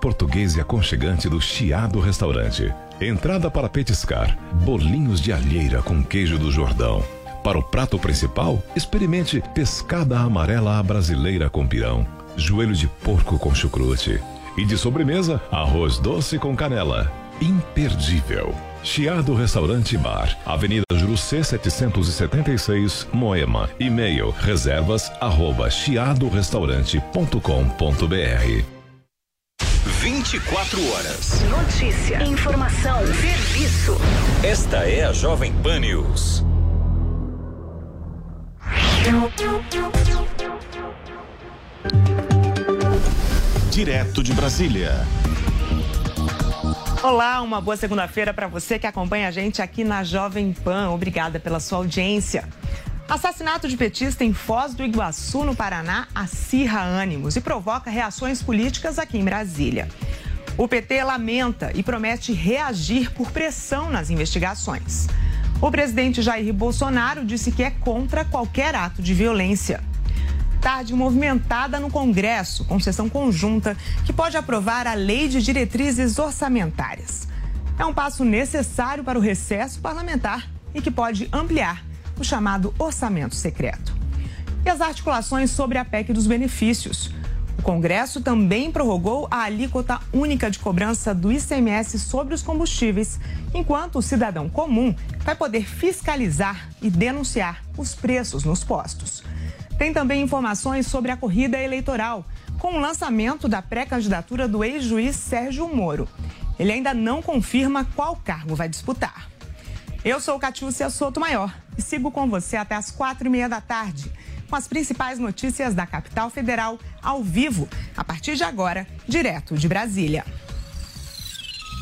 português e aconchegante do Chiado Restaurante. Entrada para petiscar, bolinhos de alheira com queijo do Jordão. Para o prato principal, experimente pescada amarela à brasileira com pirão, joelho de porco com chucrute. E de sobremesa, arroz doce com canela. Imperdível. Chiado Restaurante Bar, Avenida Jurucê 776, Moema. E-mail reservas arroba chiadorestaurante.com.br 24 horas. Notícia, informação, serviço. Esta é a Jovem Pan News. Direto de Brasília. Olá, uma boa segunda-feira para você que acompanha a gente aqui na Jovem Pan. Obrigada pela sua audiência. Assassinato de petista em Foz do Iguaçu, no Paraná, acirra ânimos e provoca reações políticas aqui em Brasília. O PT lamenta e promete reagir por pressão nas investigações. O presidente Jair Bolsonaro disse que é contra qualquer ato de violência. Tarde movimentada no Congresso, com sessão conjunta, que pode aprovar a Lei de Diretrizes Orçamentárias. É um passo necessário para o recesso parlamentar e que pode ampliar o chamado orçamento secreto. E as articulações sobre a PEC dos benefícios. O Congresso também prorrogou a alíquota única de cobrança do ICMS sobre os combustíveis, enquanto o cidadão comum vai poder fiscalizar e denunciar os preços nos postos. Tem também informações sobre a corrida eleitoral, com o lançamento da pré-candidatura do ex-juiz Sérgio Moro. Ele ainda não confirma qual cargo vai disputar. Eu sou Catiúcia Soto Maior e sigo com você até as quatro e meia da tarde com as principais notícias da capital federal ao vivo, a partir de agora, direto de Brasília.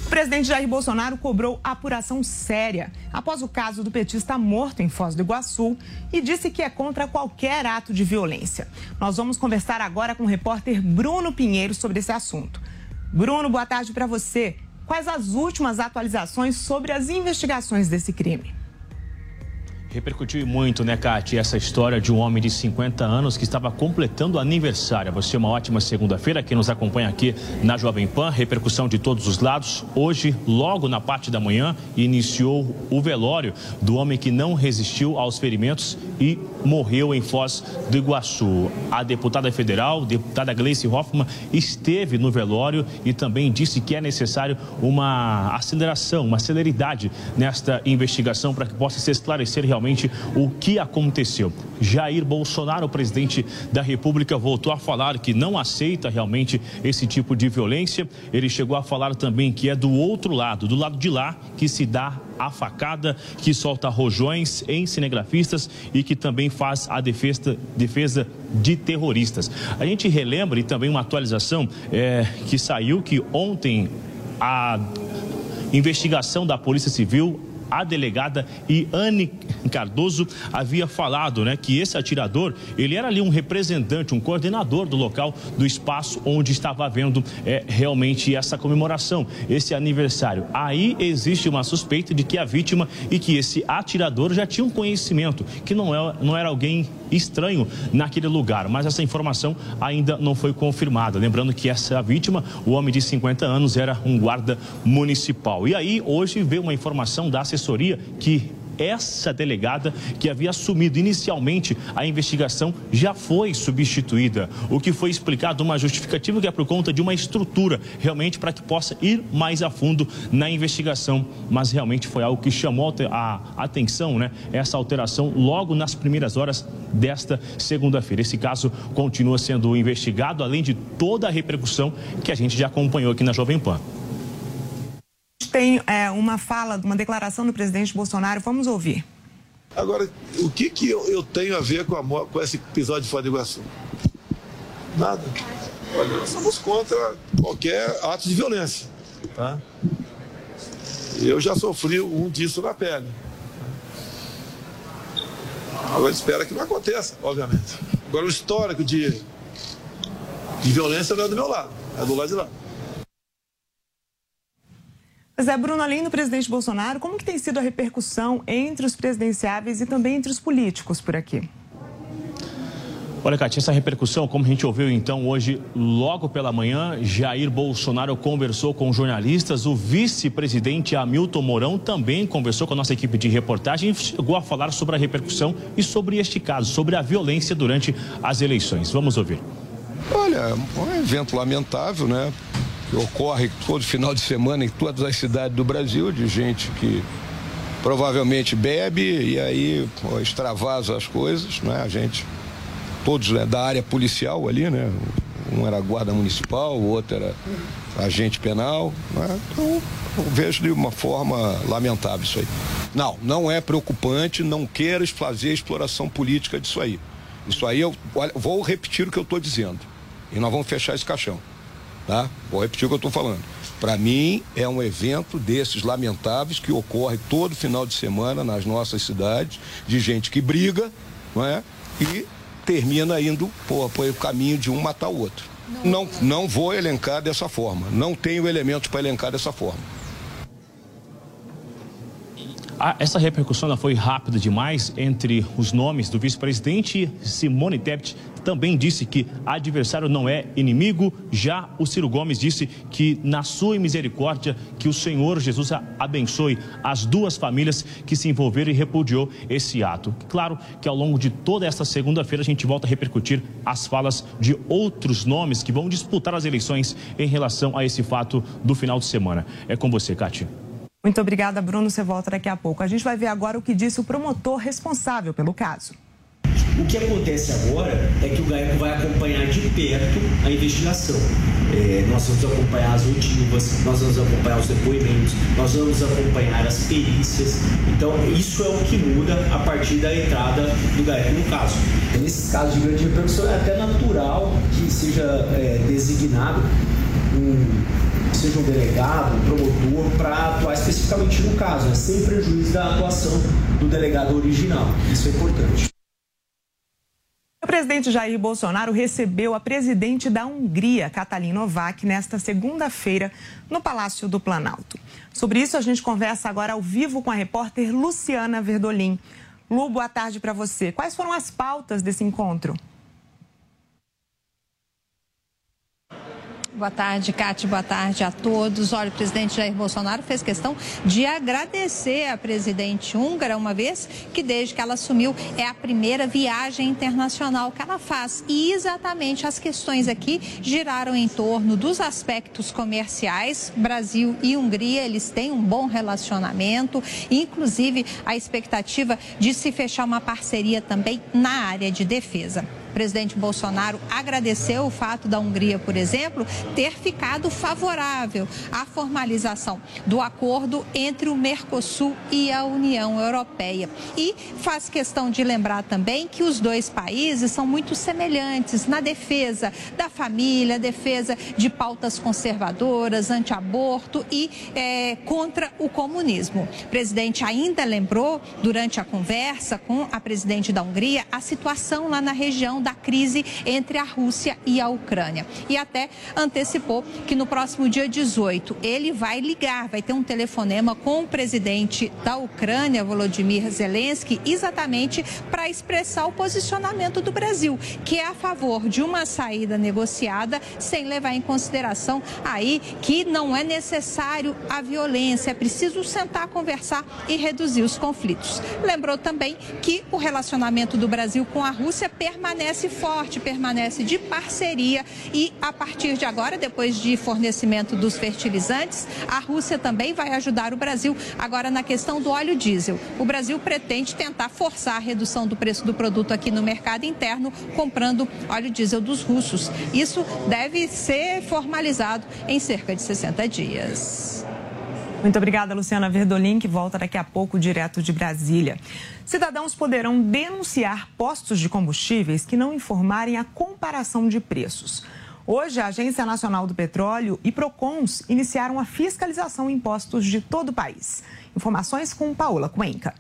O presidente Jair Bolsonaro cobrou apuração séria após o caso do petista morto em Foz do Iguaçu e disse que é contra qualquer ato de violência. Nós vamos conversar agora com o repórter Bruno Pinheiro sobre esse assunto. Bruno, boa tarde para você. Quais as últimas atualizações sobre as investigações desse crime? Repercutiu muito, né, Kate, essa história de um homem de 50 anos que estava completando aniversário. Você uma ótima segunda-feira, quem nos acompanha aqui na Jovem Pan, repercussão de todos os lados. Hoje, logo na parte da manhã, iniciou o velório do homem que não resistiu aos ferimentos e morreu em Foz do Iguaçu. A deputada federal, deputada Gleice Hoffmann, esteve no velório e também disse que é necessário uma aceleração, uma celeridade nesta investigação para que possa se esclarecer realmente realmente o que aconteceu. Jair Bolsonaro, presidente da República, voltou a falar que não aceita realmente esse tipo de violência. Ele chegou a falar também que é do outro lado, do lado de lá, que se dá a facada, que solta rojões em cinegrafistas e que também faz a defesa, defesa de terroristas. A gente relembra e também uma atualização é, que saiu que ontem a investigação da Polícia Civil a delegada Iane Cardoso havia falado, né, que esse atirador, ele era ali um representante, um coordenador do local, do espaço onde estava havendo é, realmente essa comemoração, esse aniversário. Aí existe uma suspeita de que a vítima e que esse atirador já tinha um conhecimento, que não, é, não era alguém estranho naquele lugar, mas essa informação ainda não foi confirmada. Lembrando que essa vítima, o homem de 50 anos, era um guarda municipal. E aí, hoje veio uma informação da assessoria que essa delegada que havia assumido inicialmente a investigação já foi substituída. O que foi explicado uma justificativa que é por conta de uma estrutura, realmente para que possa ir mais a fundo na investigação. Mas realmente foi algo que chamou a atenção, né? Essa alteração logo nas primeiras horas desta segunda-feira. Esse caso continua sendo investigado, além de toda a repercussão que a gente já acompanhou aqui na Jovem Pan tem é, uma fala, uma declaração do presidente Bolsonaro. Vamos ouvir. Agora, o que, que eu, eu tenho a ver com, a, com esse episódio de Foz do Iguaçu? Nada. Olha, nós somos contra qualquer ato de violência. Tá? Eu já sofri um disso na pele. Agora espera que não aconteça, obviamente. Agora o histórico de, de violência não é do meu lado, é do lado de lá. Mas é, Bruno, além do presidente Bolsonaro, como que tem sido a repercussão entre os presidenciáveis e também entre os políticos por aqui? Olha, Cátia, essa repercussão, como a gente ouviu então hoje, logo pela manhã, Jair Bolsonaro conversou com jornalistas, o vice-presidente Hamilton Mourão também conversou com a nossa equipe de reportagem e chegou a falar sobre a repercussão e sobre este caso, sobre a violência durante as eleições. Vamos ouvir. Olha, um evento lamentável, né? Que ocorre todo final de semana em todas as cidades do Brasil, de gente que provavelmente bebe e aí pô, extravasa as coisas, né? A gente todos né, da área policial ali, né? Um era guarda municipal, o outro era agente penal. Né? Então, eu vejo de uma forma lamentável isso aí. Não, não é preocupante, não quero fazer exploração política disso aí. Isso aí, eu olha, vou repetir o que eu estou dizendo. E nós vamos fechar esse caixão. Tá? Vou repetir o que eu estou falando. Para mim, é um evento desses lamentáveis que ocorre todo final de semana nas nossas cidades, de gente que briga, não é? E termina indo por, por o caminho de um matar o outro. Não, não vou elencar dessa forma. Não tenho elementos para elencar dessa forma. Ah, essa repercussão foi rápida demais entre os nomes do vice-presidente. Simone Tebet também disse que adversário não é inimigo. Já o Ciro Gomes disse que, na sua misericórdia, que o Senhor Jesus abençoe as duas famílias que se envolveram e repudiou esse ato. Claro que ao longo de toda esta segunda-feira a gente volta a repercutir as falas de outros nomes que vão disputar as eleições em relação a esse fato do final de semana. É com você, Cátia. Muito obrigada, Bruno. Você volta daqui a pouco. A gente vai ver agora o que disse o promotor responsável pelo caso. O que acontece agora é que o GAECO vai acompanhar de perto a investigação. É, nós vamos acompanhar as oitivas, nós vamos acompanhar os depoimentos, nós vamos acompanhar as perícias. Então, isso é o que muda a partir da entrada do GAECO no caso. Nesses casos de grande repercussão, é até natural que seja é, designado um seja um delegado, um promotor, para atuar especificamente no caso, né? sem prejuízo da atuação do delegado original. Isso é importante. O presidente Jair Bolsonaro recebeu a presidente da Hungria, Katalin Novak, nesta segunda-feira, no Palácio do Planalto. Sobre isso, a gente conversa agora ao vivo com a repórter Luciana Verdolim. Lu, boa tarde para você. Quais foram as pautas desse encontro? Boa tarde, Cátia. Boa tarde a todos. Olha, o presidente Jair Bolsonaro fez questão de agradecer a presidente húngara, uma vez que desde que ela assumiu é a primeira viagem internacional que ela faz. E exatamente as questões aqui giraram em torno dos aspectos comerciais. Brasil e Hungria, eles têm um bom relacionamento, inclusive a expectativa de se fechar uma parceria também na área de defesa presidente Bolsonaro agradeceu o fato da Hungria, por exemplo, ter ficado favorável à formalização do acordo entre o Mercosul e a União Europeia. E faz questão de lembrar também que os dois países são muito semelhantes na defesa da família, defesa de pautas conservadoras, anti-aborto e é, contra o comunismo. O presidente ainda lembrou, durante a conversa com a presidente da Hungria, a situação lá na região da crise entre a Rússia e a Ucrânia. E até antecipou que no próximo dia 18 ele vai ligar, vai ter um telefonema com o presidente da Ucrânia, Volodymyr Zelensky, exatamente para expressar o posicionamento do Brasil, que é a favor de uma saída negociada, sem levar em consideração aí que não é necessário a violência, é preciso sentar, conversar e reduzir os conflitos. Lembrou também que o relacionamento do Brasil com a Rússia permanece permanece forte, permanece de parceria e a partir de agora, depois de fornecimento dos fertilizantes, a Rússia também vai ajudar o Brasil agora na questão do óleo diesel. O Brasil pretende tentar forçar a redução do preço do produto aqui no mercado interno, comprando óleo diesel dos russos. Isso deve ser formalizado em cerca de 60 dias. Muito obrigada, Luciana Verdolim, que volta daqui a pouco direto de Brasília. Cidadãos poderão denunciar postos de combustíveis que não informarem a comparação de preços. Hoje, a Agência Nacional do Petróleo e Procons iniciaram a fiscalização em postos de todo o país. Informações com Paola Cuenca.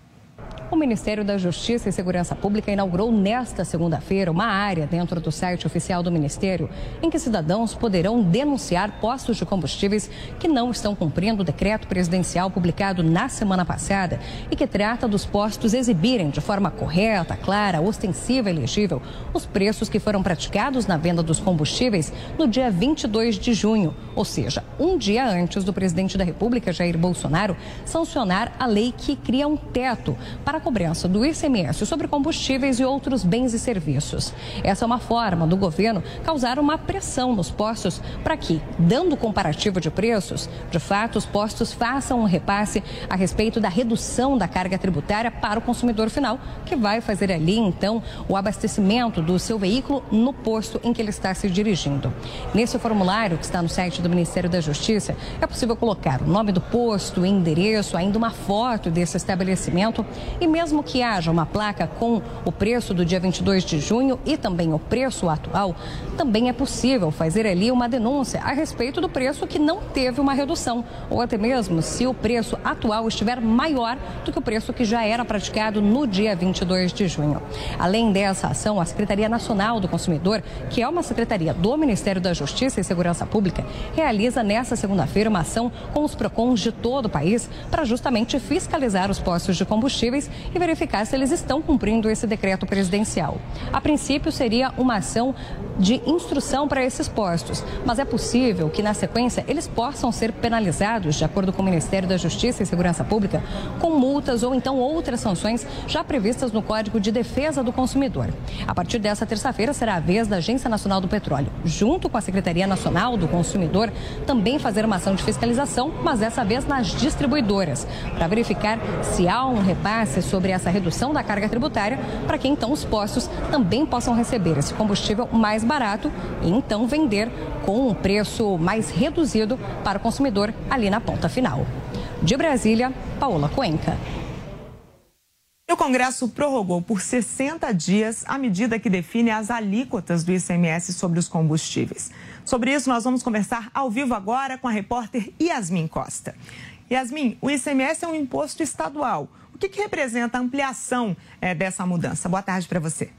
O Ministério da Justiça e Segurança Pública inaugurou nesta segunda-feira uma área dentro do site oficial do Ministério em que cidadãos poderão denunciar postos de combustíveis que não estão cumprindo o decreto presidencial publicado na semana passada e que trata dos postos exibirem de forma correta, clara, ostensiva e legível os preços que foram praticados na venda dos combustíveis no dia 22 de junho, ou seja, um dia antes do presidente da República, Jair Bolsonaro, sancionar a lei que cria um teto para cobrança do ICMS sobre combustíveis e outros bens e serviços. Essa é uma forma do governo causar uma pressão nos postos para que, dando comparativo de preços, de fato os postos façam um repasse a respeito da redução da carga tributária para o consumidor final, que vai fazer ali então o abastecimento do seu veículo no posto em que ele está se dirigindo. Nesse formulário que está no site do Ministério da Justiça, é possível colocar o nome do posto, endereço, ainda uma foto desse estabelecimento e mesmo que haja uma placa com o preço do dia 22 de junho e também o preço atual, também é possível fazer ali uma denúncia a respeito do preço que não teve uma redução ou até mesmo se o preço atual estiver maior do que o preço que já era praticado no dia 22 de junho. Além dessa ação, a Secretaria Nacional do Consumidor, que é uma secretaria do Ministério da Justiça e Segurança Pública, realiza nesta segunda-feira uma ação com os PROCONs de todo o país para justamente fiscalizar os postos de combustíveis e verificar se eles estão cumprindo esse decreto presidencial. A princípio, seria uma ação de instrução para esses postos, mas é possível que, na sequência, eles possam ser penalizados, de acordo com o Ministério da Justiça e Segurança Pública, com multas ou então outras sanções já previstas no Código de Defesa do Consumidor. A partir dessa terça-feira será a vez da Agência Nacional do Petróleo, junto com a Secretaria Nacional do Consumidor, também fazer uma ação de fiscalização, mas dessa vez nas distribuidoras, para verificar se há um repasse sobre essa redução da carga tributária, para que então os postos também possam receber esse combustível mais barato e então vender com um preço mais reduzido para o consumidor ali na ponta final. De Brasília, Paola Cuenca. O Congresso prorrogou por 60 dias a medida que define as alíquotas do ICMS sobre os combustíveis. Sobre isso, nós vamos conversar ao vivo agora com a repórter Yasmin Costa. Yasmin, o ICMS é um imposto estadual. O que, que representa a ampliação é, dessa mudança? Boa tarde para você.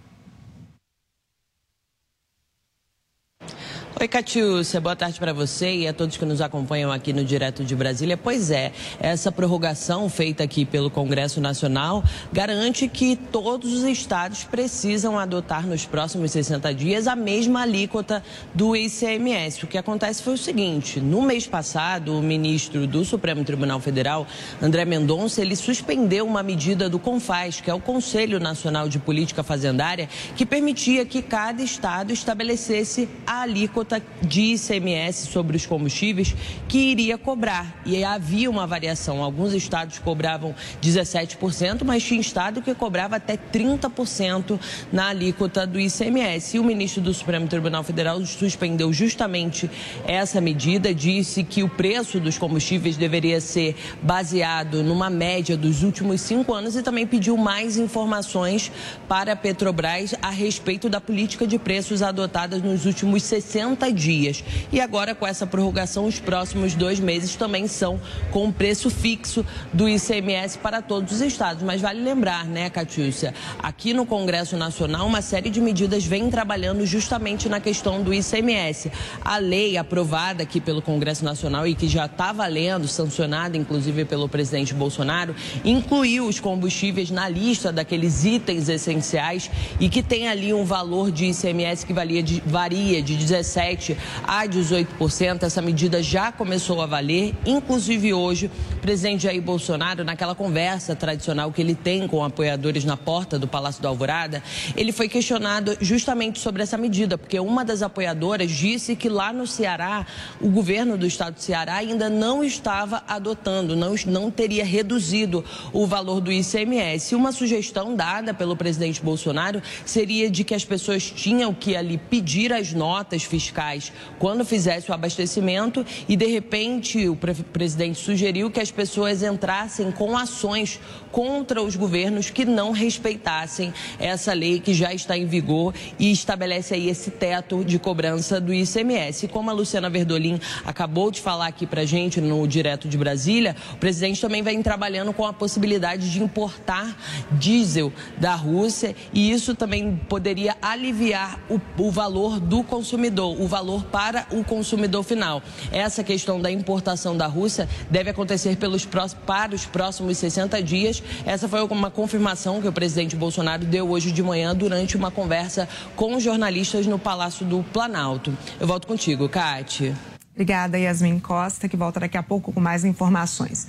Oi, Catiúcia, boa tarde para você e a todos que nos acompanham aqui no Direto de Brasília. Pois é, essa prorrogação feita aqui pelo Congresso Nacional garante que todos os estados precisam adotar nos próximos 60 dias a mesma alíquota do ICMS. O que acontece foi o seguinte: no mês passado, o ministro do Supremo Tribunal Federal, André Mendonça, ele suspendeu uma medida do CONFAS, que é o Conselho Nacional de Política Fazendária, que permitia que cada estado estabelecesse a alíquota alíquota de ICMS sobre os combustíveis que iria cobrar. E havia uma variação. Alguns estados cobravam 17%, mas tinha estado que cobrava até 30% na alíquota do ICMS. E o ministro do Supremo Tribunal Federal suspendeu justamente essa medida, disse que o preço dos combustíveis deveria ser baseado numa média dos últimos cinco anos e também pediu mais informações para a Petrobras a respeito da política de preços adotada nos últimos 60 60 dias. E agora, com essa prorrogação, os próximos dois meses também são com preço fixo do ICMS para todos os estados. Mas vale lembrar, né, Catiúcia, aqui no Congresso Nacional, uma série de medidas vem trabalhando justamente na questão do ICMS. A lei aprovada aqui pelo Congresso Nacional e que já está valendo, sancionada inclusive pelo presidente Bolsonaro, incluiu os combustíveis na lista daqueles itens essenciais e que tem ali um valor de ICMS que varia de, varia de 17 17% a 18%. Essa medida já começou a valer. Inclusive hoje, o presidente Jair Bolsonaro, naquela conversa tradicional que ele tem com apoiadores na porta do Palácio do Alvorada, ele foi questionado justamente sobre essa medida, porque uma das apoiadoras disse que lá no Ceará, o governo do estado do Ceará ainda não estava adotando, não, não teria reduzido o valor do ICMS. Uma sugestão dada pelo presidente Bolsonaro seria de que as pessoas tinham que ali pedir as notas fiscais fiscais quando fizesse o abastecimento e, de repente, o presidente sugeriu que as pessoas entrassem com ações contra os governos que não respeitassem essa lei que já está em vigor e estabelece aí esse teto de cobrança do ICMS. Como a Luciana Verdolim acabou de falar aqui para gente no Direto de Brasília, o presidente também vem trabalhando com a possibilidade de importar diesel da Rússia e isso também poderia aliviar o, o valor do consumidor, o valor para o consumidor final. Essa questão da importação da Rússia deve acontecer pelos, para os próximos 60 dias. Essa foi uma confirmação que o presidente Bolsonaro deu hoje de manhã durante uma conversa com jornalistas no Palácio do Planalto. Eu volto contigo, Kate. Obrigada, Yasmin Costa, que volta daqui a pouco com mais informações.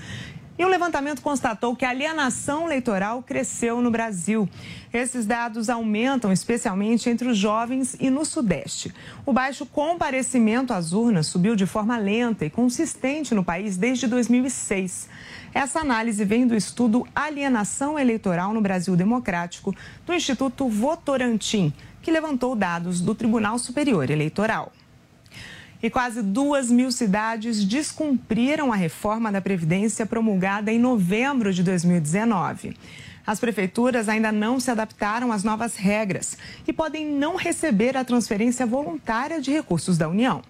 E um levantamento constatou que a alienação eleitoral cresceu no Brasil. Esses dados aumentam especialmente entre os jovens e no Sudeste. O baixo comparecimento às urnas subiu de forma lenta e consistente no país desde 2006. Essa análise vem do estudo Alienação Eleitoral no Brasil Democrático, do Instituto Votorantim, que levantou dados do Tribunal Superior Eleitoral. E quase duas mil cidades descumpriram a reforma da Previdência promulgada em novembro de 2019. As prefeituras ainda não se adaptaram às novas regras e podem não receber a transferência voluntária de recursos da União.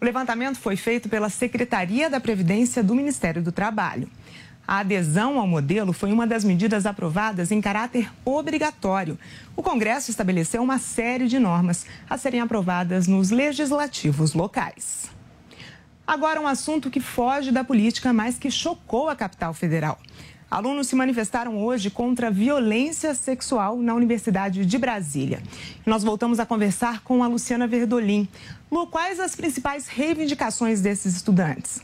O levantamento foi feito pela Secretaria da Previdência do Ministério do Trabalho. A adesão ao modelo foi uma das medidas aprovadas em caráter obrigatório. O Congresso estabeleceu uma série de normas a serem aprovadas nos legislativos locais. Agora, um assunto que foge da política, mas que chocou a capital federal. Alunos se manifestaram hoje contra a violência sexual na Universidade de Brasília. Nós voltamos a conversar com a Luciana Verdolim. Lu, quais as principais reivindicações desses estudantes?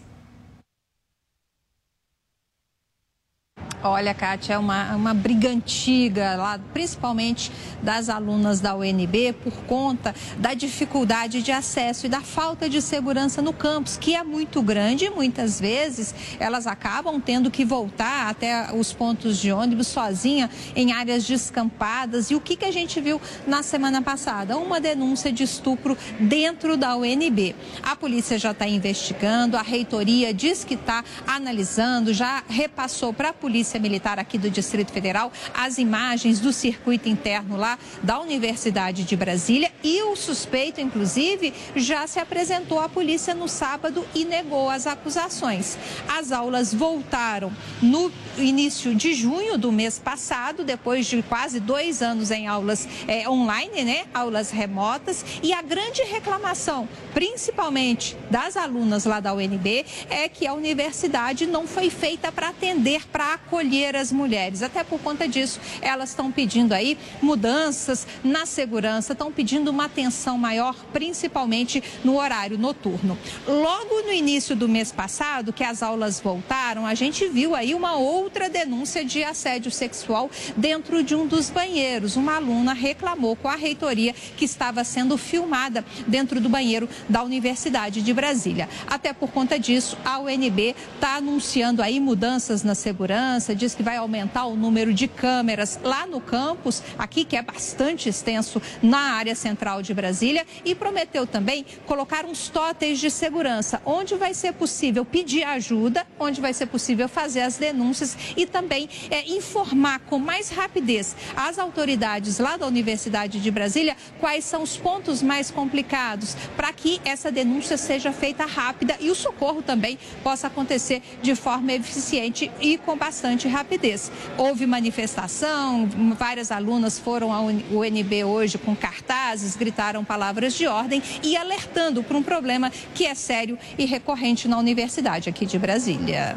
Olha, Kátia, é uma, uma briga antiga, lá, principalmente das alunas da UNB, por conta da dificuldade de acesso e da falta de segurança no campus, que é muito grande e muitas vezes elas acabam tendo que voltar até os pontos de ônibus sozinha em áreas descampadas. E o que, que a gente viu na semana passada? Uma denúncia de estupro dentro da UNB. A polícia já está investigando, a reitoria diz que está analisando, já repassou para a polícia Polícia Militar aqui do Distrito Federal as imagens do circuito interno lá da Universidade de Brasília e o suspeito, inclusive, já se apresentou à polícia no sábado e negou as acusações. As aulas voltaram no início de junho do mês passado, depois de quase dois anos em aulas é, online, né? Aulas remotas. E a grande reclamação, principalmente das alunas lá da UNB, é que a universidade não foi feita para atender, para acolher acolher as mulheres. Até por conta disso, elas estão pedindo aí mudanças na segurança, estão pedindo uma atenção maior, principalmente no horário noturno. Logo no início do mês passado, que as aulas voltaram, a gente viu aí uma outra denúncia de assédio sexual dentro de um dos banheiros. Uma aluna reclamou com a reitoria que estava sendo filmada dentro do banheiro da Universidade de Brasília. Até por conta disso, a UNB está anunciando aí mudanças na segurança, diz que vai aumentar o número de câmeras lá no campus, aqui que é bastante extenso na área central de Brasília, e prometeu também colocar uns totens de segurança, onde vai ser possível pedir ajuda, onde vai ser possível fazer as denúncias e também é, informar com mais rapidez as autoridades lá da Universidade de Brasília quais são os pontos mais complicados para que essa denúncia seja feita rápida e o socorro também possa acontecer de forma eficiente e com bastante bastante rapidez. Houve manifestação, várias alunas foram ao UNB hoje com cartazes, gritaram palavras de ordem e alertando para um problema que é sério e recorrente na universidade aqui de Brasília.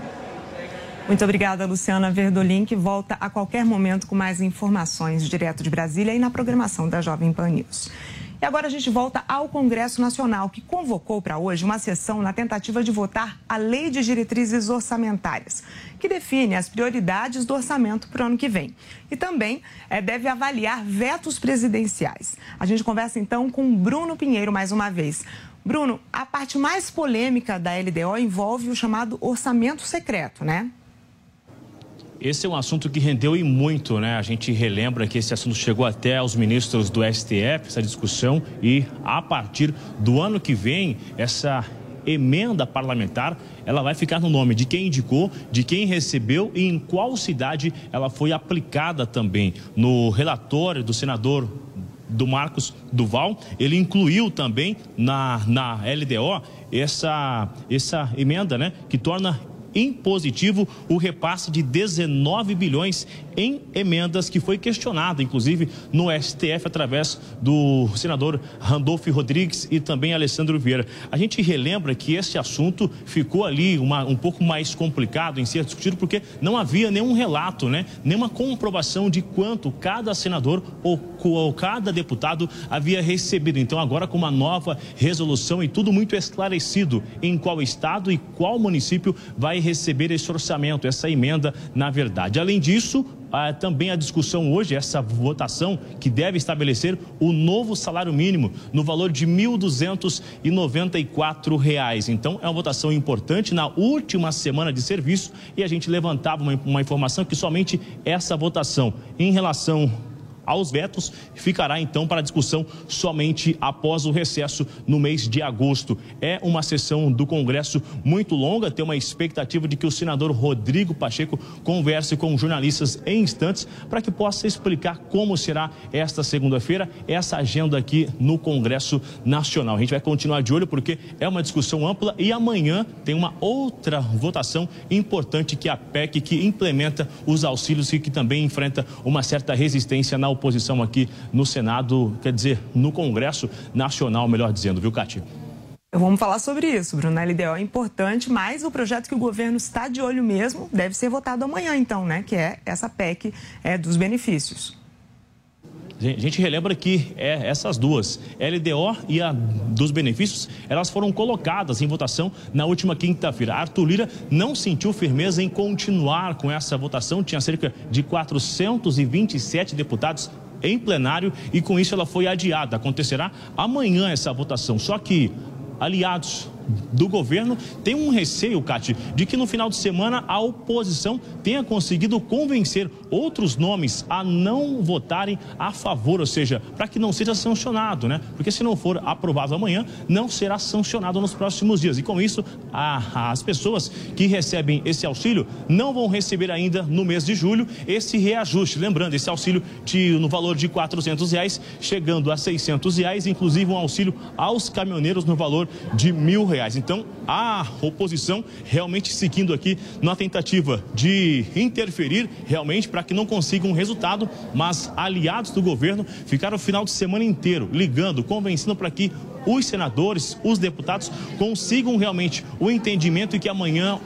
Muito obrigada, Luciana Verdolim, que volta a qualquer momento com mais informações direto de Brasília e na programação da Jovem Pan News. E agora a gente volta ao Congresso Nacional, que convocou para hoje uma sessão na tentativa de votar a Lei de Diretrizes Orçamentárias, que define as prioridades do orçamento para o ano que vem. E também é, deve avaliar vetos presidenciais. A gente conversa então com Bruno Pinheiro mais uma vez. Bruno, a parte mais polêmica da LDO envolve o chamado orçamento secreto, né? Esse é um assunto que rendeu e muito, né? A gente relembra que esse assunto chegou até aos ministros do STF, essa discussão, e a partir do ano que vem, essa emenda parlamentar, ela vai ficar no nome de quem indicou, de quem recebeu e em qual cidade ela foi aplicada também. No relatório do senador do Marcos Duval, ele incluiu também na, na LDO essa, essa emenda, né, que torna impositivo o repasse de 19 bilhões em emendas que foi questionada, inclusive no STF, através do senador Randolfo Rodrigues e também Alessandro Vieira. A gente relembra que esse assunto ficou ali uma, um pouco mais complicado em ser discutido, porque não havia nenhum relato, né? nenhuma comprovação de quanto cada senador ou, ou cada deputado havia recebido. Então, agora com uma nova resolução e tudo muito esclarecido em qual estado e qual município vai receber esse orçamento, essa emenda, na verdade. Além disso, ah, também a discussão hoje, essa votação que deve estabelecer o novo salário mínimo no valor de R$ 1.294. Então, é uma votação importante na última semana de serviço e a gente levantava uma, uma informação que somente essa votação em relação aos vetos ficará então para discussão somente após o recesso no mês de agosto. É uma sessão do Congresso muito longa, tem uma expectativa de que o senador Rodrigo Pacheco converse com jornalistas em instantes para que possa explicar como será esta segunda-feira essa agenda aqui no Congresso Nacional. A gente vai continuar de olho porque é uma discussão ampla e amanhã tem uma outra votação importante que é a PEC que implementa os auxílios e que também enfrenta uma certa resistência na oposição aqui no Senado, quer dizer, no Congresso Nacional, melhor dizendo, viu, Cátia? Vamos falar sobre isso, Bruno. A LDO é importante, mas o projeto que o governo está de olho mesmo deve ser votado amanhã, então, né? Que é essa PEC é, dos benefícios. A gente relembra que é, essas duas, LDO e a dos benefícios, elas foram colocadas em votação na última quinta-feira. Arthur Lira não sentiu firmeza em continuar com essa votação, tinha cerca de 427 deputados em plenário e com isso ela foi adiada. Acontecerá amanhã essa votação. Só que aliados do governo tem um receio, Cati, de que no final de semana a oposição tenha conseguido convencer outros nomes a não votarem a favor, ou seja, para que não seja sancionado, né? Porque se não for aprovado amanhã, não será sancionado nos próximos dias. E com isso, a, as pessoas que recebem esse auxílio não vão receber ainda no mês de julho esse reajuste. Lembrando, esse auxílio de, no valor de quatrocentos reais, chegando a seiscentos reais, inclusive um auxílio aos caminhoneiros no valor de mil reais reais. Então, a oposição realmente seguindo aqui na tentativa de interferir realmente para que não consiga um resultado, mas aliados do governo ficaram o final de semana inteiro ligando, convencendo para que os senadores, os deputados consigam realmente o entendimento e que amanhã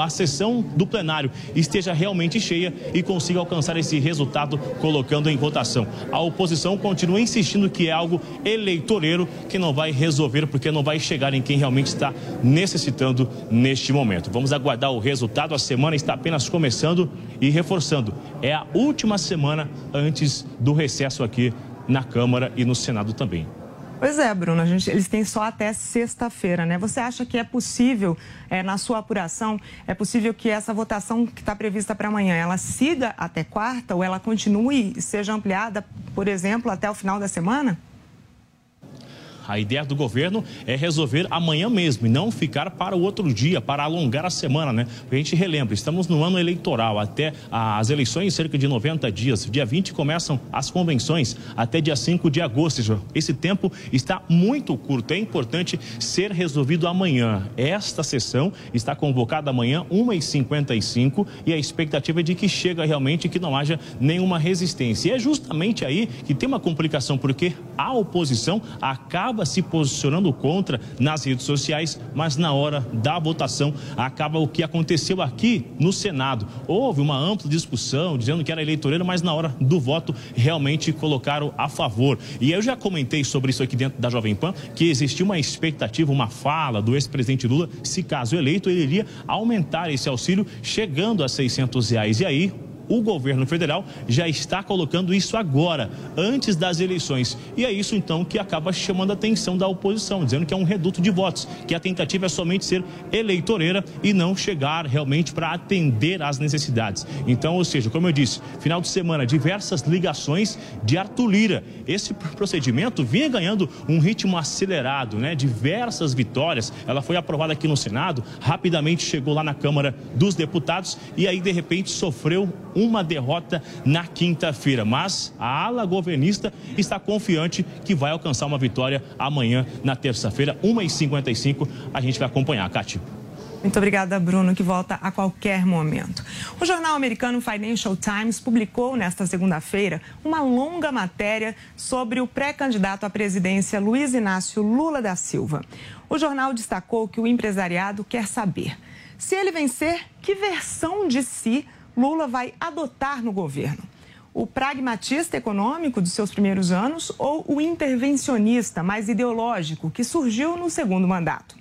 a sessão do plenário esteja realmente cheia e consiga alcançar esse resultado colocando em votação. A oposição continua insistindo que é algo eleitoreiro que não vai resolver porque não vai chegar em quem realmente está necessitando neste momento. Vamos aguardar o resultado. A semana está apenas começando e reforçando. É a última semana antes do recesso aqui na Câmara e no Senado também. Pois é, Bruno, gente, eles têm só até sexta-feira, né? Você acha que é possível, é, na sua apuração, é possível que essa votação que está prevista para amanhã, ela siga até quarta ou ela continue e seja ampliada, por exemplo, até o final da semana? A ideia do governo é resolver amanhã mesmo e não ficar para o outro dia, para alongar a semana, né? A gente relembra, estamos no ano eleitoral, até as eleições, cerca de 90 dias. Dia 20 começam as convenções, até dia 5 de agosto. Esse tempo está muito curto. É importante ser resolvido amanhã. Esta sessão está convocada amanhã, 1h55, e a expectativa é de que chega realmente que não haja nenhuma resistência. E é justamente aí que tem uma complicação, porque a oposição acaba acaba se posicionando contra nas redes sociais, mas na hora da votação acaba o que aconteceu aqui no Senado. Houve uma ampla discussão dizendo que era eleitoreiro, mas na hora do voto realmente colocaram a favor. E eu já comentei sobre isso aqui dentro da Jovem Pan, que existia uma expectativa, uma fala do ex-presidente Lula, se caso eleito, ele iria aumentar esse auxílio chegando a 600 reais. E aí o governo federal já está colocando isso agora, antes das eleições. E é isso então que acaba chamando a atenção da oposição, dizendo que é um reduto de votos, que a tentativa é somente ser eleitoreira e não chegar realmente para atender às necessidades. Então, ou seja, como eu disse, final de semana, diversas ligações de Arthur Lira. Esse procedimento vinha ganhando um ritmo acelerado, né? Diversas vitórias. Ela foi aprovada aqui no Senado, rapidamente chegou lá na Câmara dos Deputados e aí, de repente, sofreu uma derrota na quinta-feira. Mas a ala governista está confiante que vai alcançar uma vitória amanhã, na terça-feira, 1h55. A gente vai acompanhar, Cátia. Muito obrigada, Bruno, que volta a qualquer momento. O jornal americano Financial Times publicou nesta segunda-feira uma longa matéria sobre o pré-candidato à presidência Luiz Inácio Lula da Silva. O jornal destacou que o empresariado quer saber se ele vencer, que versão de si Lula vai adotar no governo. O pragmatista econômico dos seus primeiros anos ou o intervencionista mais ideológico que surgiu no segundo mandato?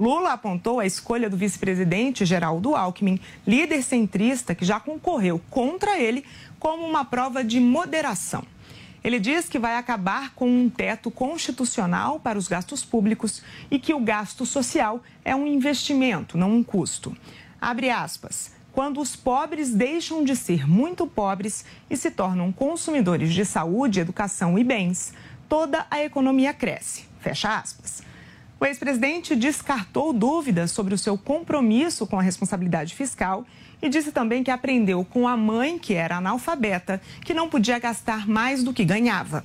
Lula apontou a escolha do vice-presidente Geraldo Alckmin, líder centrista que já concorreu contra ele, como uma prova de moderação. Ele diz que vai acabar com um teto constitucional para os gastos públicos e que o gasto social é um investimento, não um custo. Abre aspas. Quando os pobres deixam de ser muito pobres e se tornam consumidores de saúde, educação e bens, toda a economia cresce. Fecha aspas. O ex-presidente descartou dúvidas sobre o seu compromisso com a responsabilidade fiscal e disse também que aprendeu com a mãe, que era analfabeta, que não podia gastar mais do que ganhava.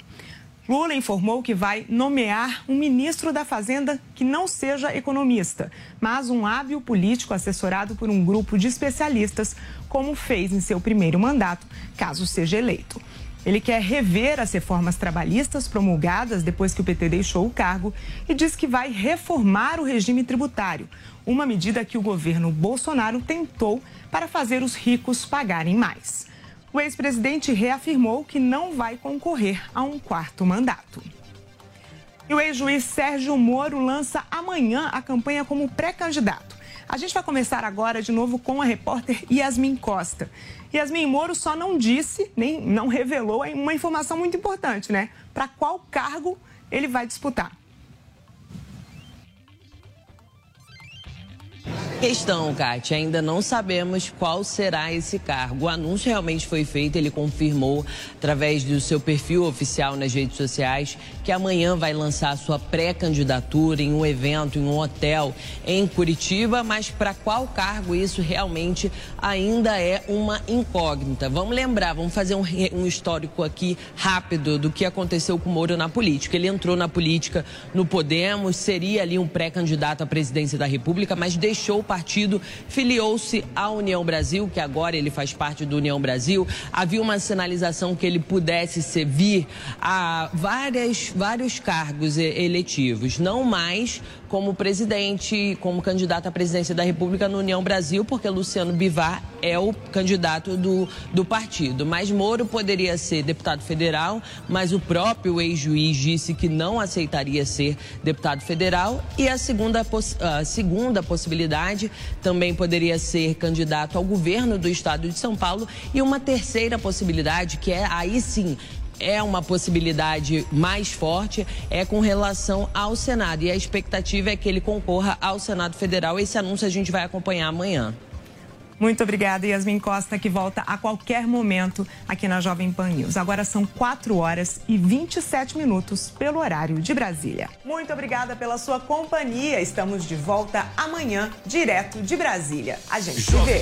Lula informou que vai nomear um ministro da Fazenda que não seja economista, mas um hábil político assessorado por um grupo de especialistas, como fez em seu primeiro mandato, caso seja eleito. Ele quer rever as reformas trabalhistas promulgadas depois que o PT deixou o cargo e diz que vai reformar o regime tributário, uma medida que o governo Bolsonaro tentou para fazer os ricos pagarem mais. O ex-presidente reafirmou que não vai concorrer a um quarto mandato. E o ex-juiz Sérgio Moro lança amanhã a campanha como pré-candidato. A gente vai começar agora de novo com a repórter Yasmin Costa. Yasmin Moro só não disse, nem não revelou uma informação muito importante, né? Para qual cargo ele vai disputar. Questão, Kátia, ainda não sabemos qual será esse cargo. O anúncio realmente foi feito, ele confirmou através do seu perfil oficial nas redes sociais que amanhã vai lançar sua pré-candidatura em um evento, em um hotel em Curitiba, mas para qual cargo isso realmente ainda é uma incógnita. Vamos lembrar, vamos fazer um, um histórico aqui rápido do que aconteceu com o Moro na política. Ele entrou na política no Podemos, seria ali um pré-candidato à presidência da República, mas deixou partido, filiou-se à União Brasil, que agora ele faz parte do União Brasil. Havia uma sinalização que ele pudesse servir a várias, vários cargos eletivos, não mais como presidente, como candidato à presidência da República no União Brasil, porque Luciano Bivar é o candidato do, do partido. Mas Moro poderia ser deputado federal, mas o próprio ex-juiz disse que não aceitaria ser deputado federal. E a segunda, a segunda possibilidade também poderia ser candidato ao governo do estado de São Paulo. E uma terceira possibilidade, que é aí sim é uma possibilidade mais forte é com relação ao Senado. E a expectativa é que ele concorra ao Senado Federal. Esse anúncio a gente vai acompanhar amanhã. Muito obrigada, Yasmin Costa, que volta a qualquer momento aqui na Jovem Pan News. Agora são 4 horas e 27 minutos pelo horário de Brasília. Muito obrigada pela sua companhia. Estamos de volta amanhã, direto de Brasília. A gente se vê.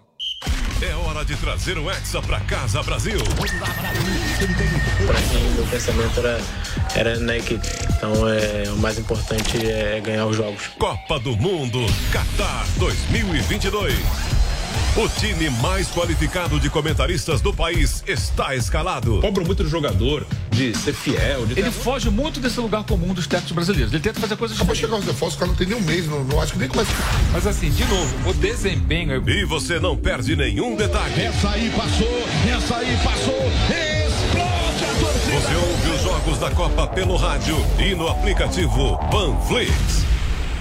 É hora de trazer o Hexa pra casa, Brasil. Pra mim, meu pensamento era, era na equipe. Então, é, o mais importante é ganhar os jogos. Copa do Mundo, Qatar 2022. O time mais qualificado de comentaristas do país está escalado. Cobram muito do jogador de ser fiel. De ele foge muito desse lugar comum dos técnicos brasileiros. Ele tenta fazer coisas Acabou de chegar os reforços, o cara não tem nem um mês, não, não acho que nem começa. Mas assim, de novo, o desempenho. E você não perde nenhum detalhe. Essa aí passou, essa aí passou, explode a torcida. Você ouve os jogos da Copa pelo rádio e no aplicativo Panflix.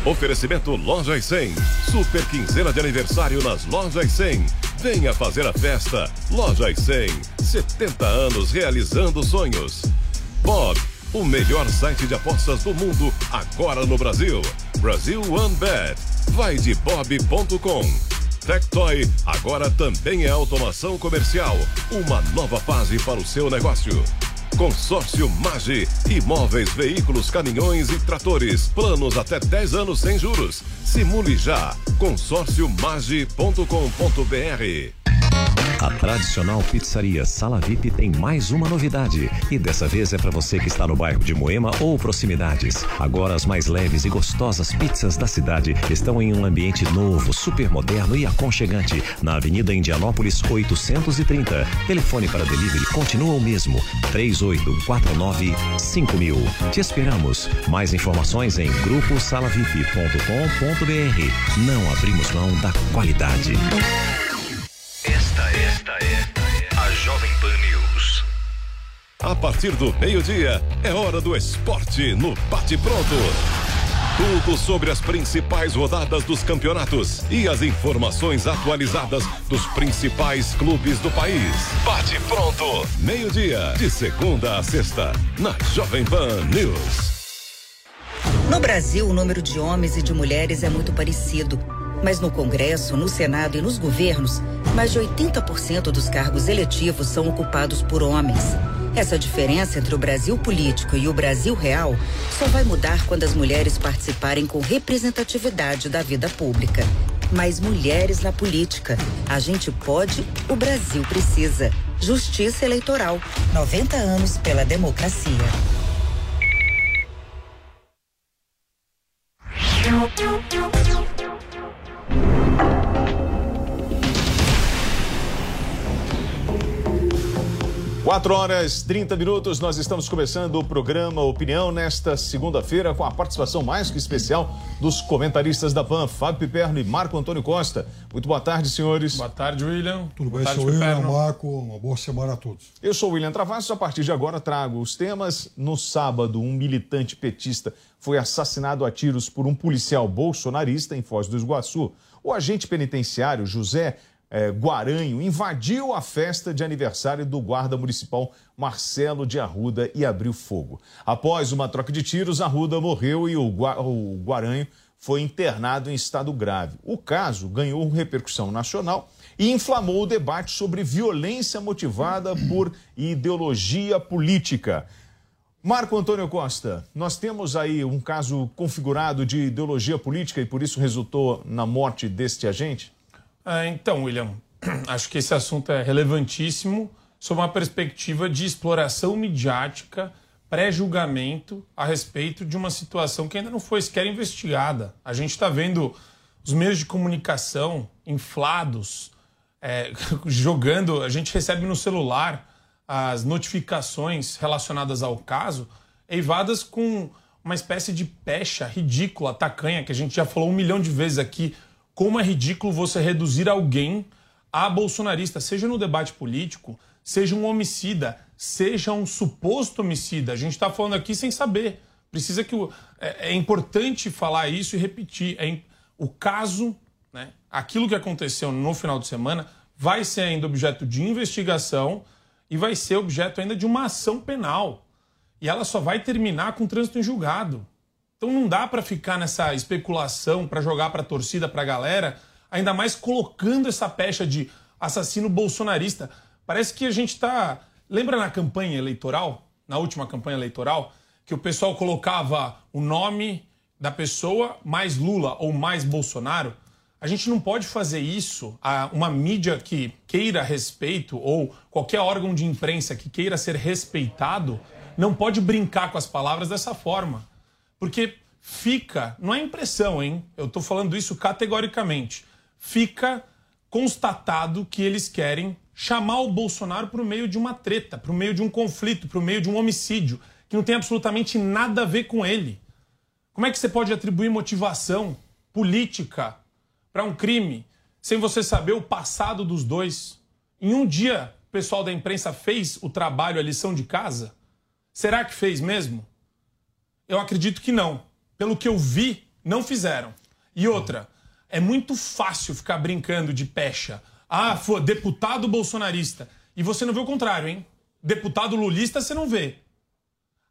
Oferecimento Lojas 100. Super quinzena de aniversário nas Lojas 100. Venha fazer a festa. Lojas 100. 70 anos realizando sonhos. Bob, o melhor site de apostas do mundo, agora no Brasil. Brasil One Bet. Vai de bob.com. Tectoy agora também é automação comercial. Uma nova fase para o seu negócio. Consórcio Mage. Imóveis, veículos, caminhões e tratores. Planos até 10 anos sem juros. Simule já. consórciomage.com.br A tradicional pizzaria Sala VIP tem mais uma novidade. E dessa vez é para você que está no bairro de Moema ou proximidades. Agora as mais leves e gostosas pizzas da cidade estão em um ambiente novo, super moderno e aconchegante. Na Avenida Indianópolis 830. Telefone para delivery continua o mesmo. 3849 5000. Te esperamos. Mais informações em gruposalavip.com.br. Não abrimos mão da qualidade. Jovem Pan News. A partir do meio-dia, é hora do esporte no Bate Pronto. Tudo sobre as principais rodadas dos campeonatos e as informações atualizadas dos principais clubes do país. Bate Pronto, meio-dia, de segunda a sexta, na Jovem Pan News. No Brasil, o número de homens e de mulheres é muito parecido. Mas no Congresso, no Senado e nos governos, mais de 80% dos cargos eletivos são ocupados por homens. Essa diferença entre o Brasil político e o Brasil real só vai mudar quando as mulheres participarem com representatividade da vida pública. Mais mulheres na política. A gente pode, o Brasil precisa. Justiça Eleitoral. 90 anos pela democracia. Quatro horas 30 minutos, nós estamos começando o programa Opinião nesta segunda-feira com a participação mais que especial dos comentaristas da PAN, Fábio Piperno e Marco Antônio Costa. Muito boa tarde, senhores. Boa tarde, William. Tudo boa bem, tarde, Piperno. Marco. Uma boa semana a todos. Eu sou o William Travassos. A partir de agora trago os temas. No sábado, um militante petista foi assassinado a tiros por um policial bolsonarista em Foz do Iguaçu. O agente penitenciário José eh, Guaranho invadiu a festa de aniversário do guarda municipal Marcelo de Arruda e abriu fogo. Após uma troca de tiros, Arruda morreu e o, Gua- o Guaranho foi internado em estado grave. O caso ganhou repercussão nacional e inflamou o debate sobre violência motivada por ideologia política. Marco Antônio Costa, nós temos aí um caso configurado de ideologia política e por isso resultou na morte deste agente? Ah, então, William, acho que esse assunto é relevantíssimo sob uma perspectiva de exploração midiática, pré-julgamento a respeito de uma situação que ainda não foi sequer investigada. A gente está vendo os meios de comunicação inflados, é, jogando, a gente recebe no celular as notificações relacionadas ao caso, eivadas com uma espécie de pecha ridícula, tacanha, que a gente já falou um milhão de vezes aqui, como é ridículo você reduzir alguém a bolsonarista, seja no debate político, seja um homicida, seja um suposto homicida. A gente está falando aqui sem saber. Precisa que o, é, é importante falar isso e repetir. É, o caso, né, aquilo que aconteceu no final de semana, vai ser ainda objeto de investigação e vai ser objeto ainda de uma ação penal. E ela só vai terminar com trânsito em julgado. Então não dá para ficar nessa especulação, para jogar para a torcida, para a galera, ainda mais colocando essa pecha de assassino bolsonarista. Parece que a gente está. Lembra na campanha eleitoral, na última campanha eleitoral, que o pessoal colocava o nome da pessoa mais Lula ou mais Bolsonaro? A gente não pode fazer isso uma mídia que queira respeito ou qualquer órgão de imprensa que queira ser respeitado não pode brincar com as palavras dessa forma. Porque fica, não é impressão, hein? Eu tô falando isso categoricamente. Fica constatado que eles querem chamar o Bolsonaro o meio de uma treta, o meio de um conflito, o meio de um homicídio, que não tem absolutamente nada a ver com ele. Como é que você pode atribuir motivação política para um crime sem você saber o passado dos dois? Em um dia, o pessoal da imprensa fez o trabalho, a lição de casa? Será que fez mesmo? Eu acredito que não. Pelo que eu vi, não fizeram. E outra, é muito fácil ficar brincando de pecha. Ah, foi deputado bolsonarista. E você não vê o contrário, hein? Deputado lulista você não vê.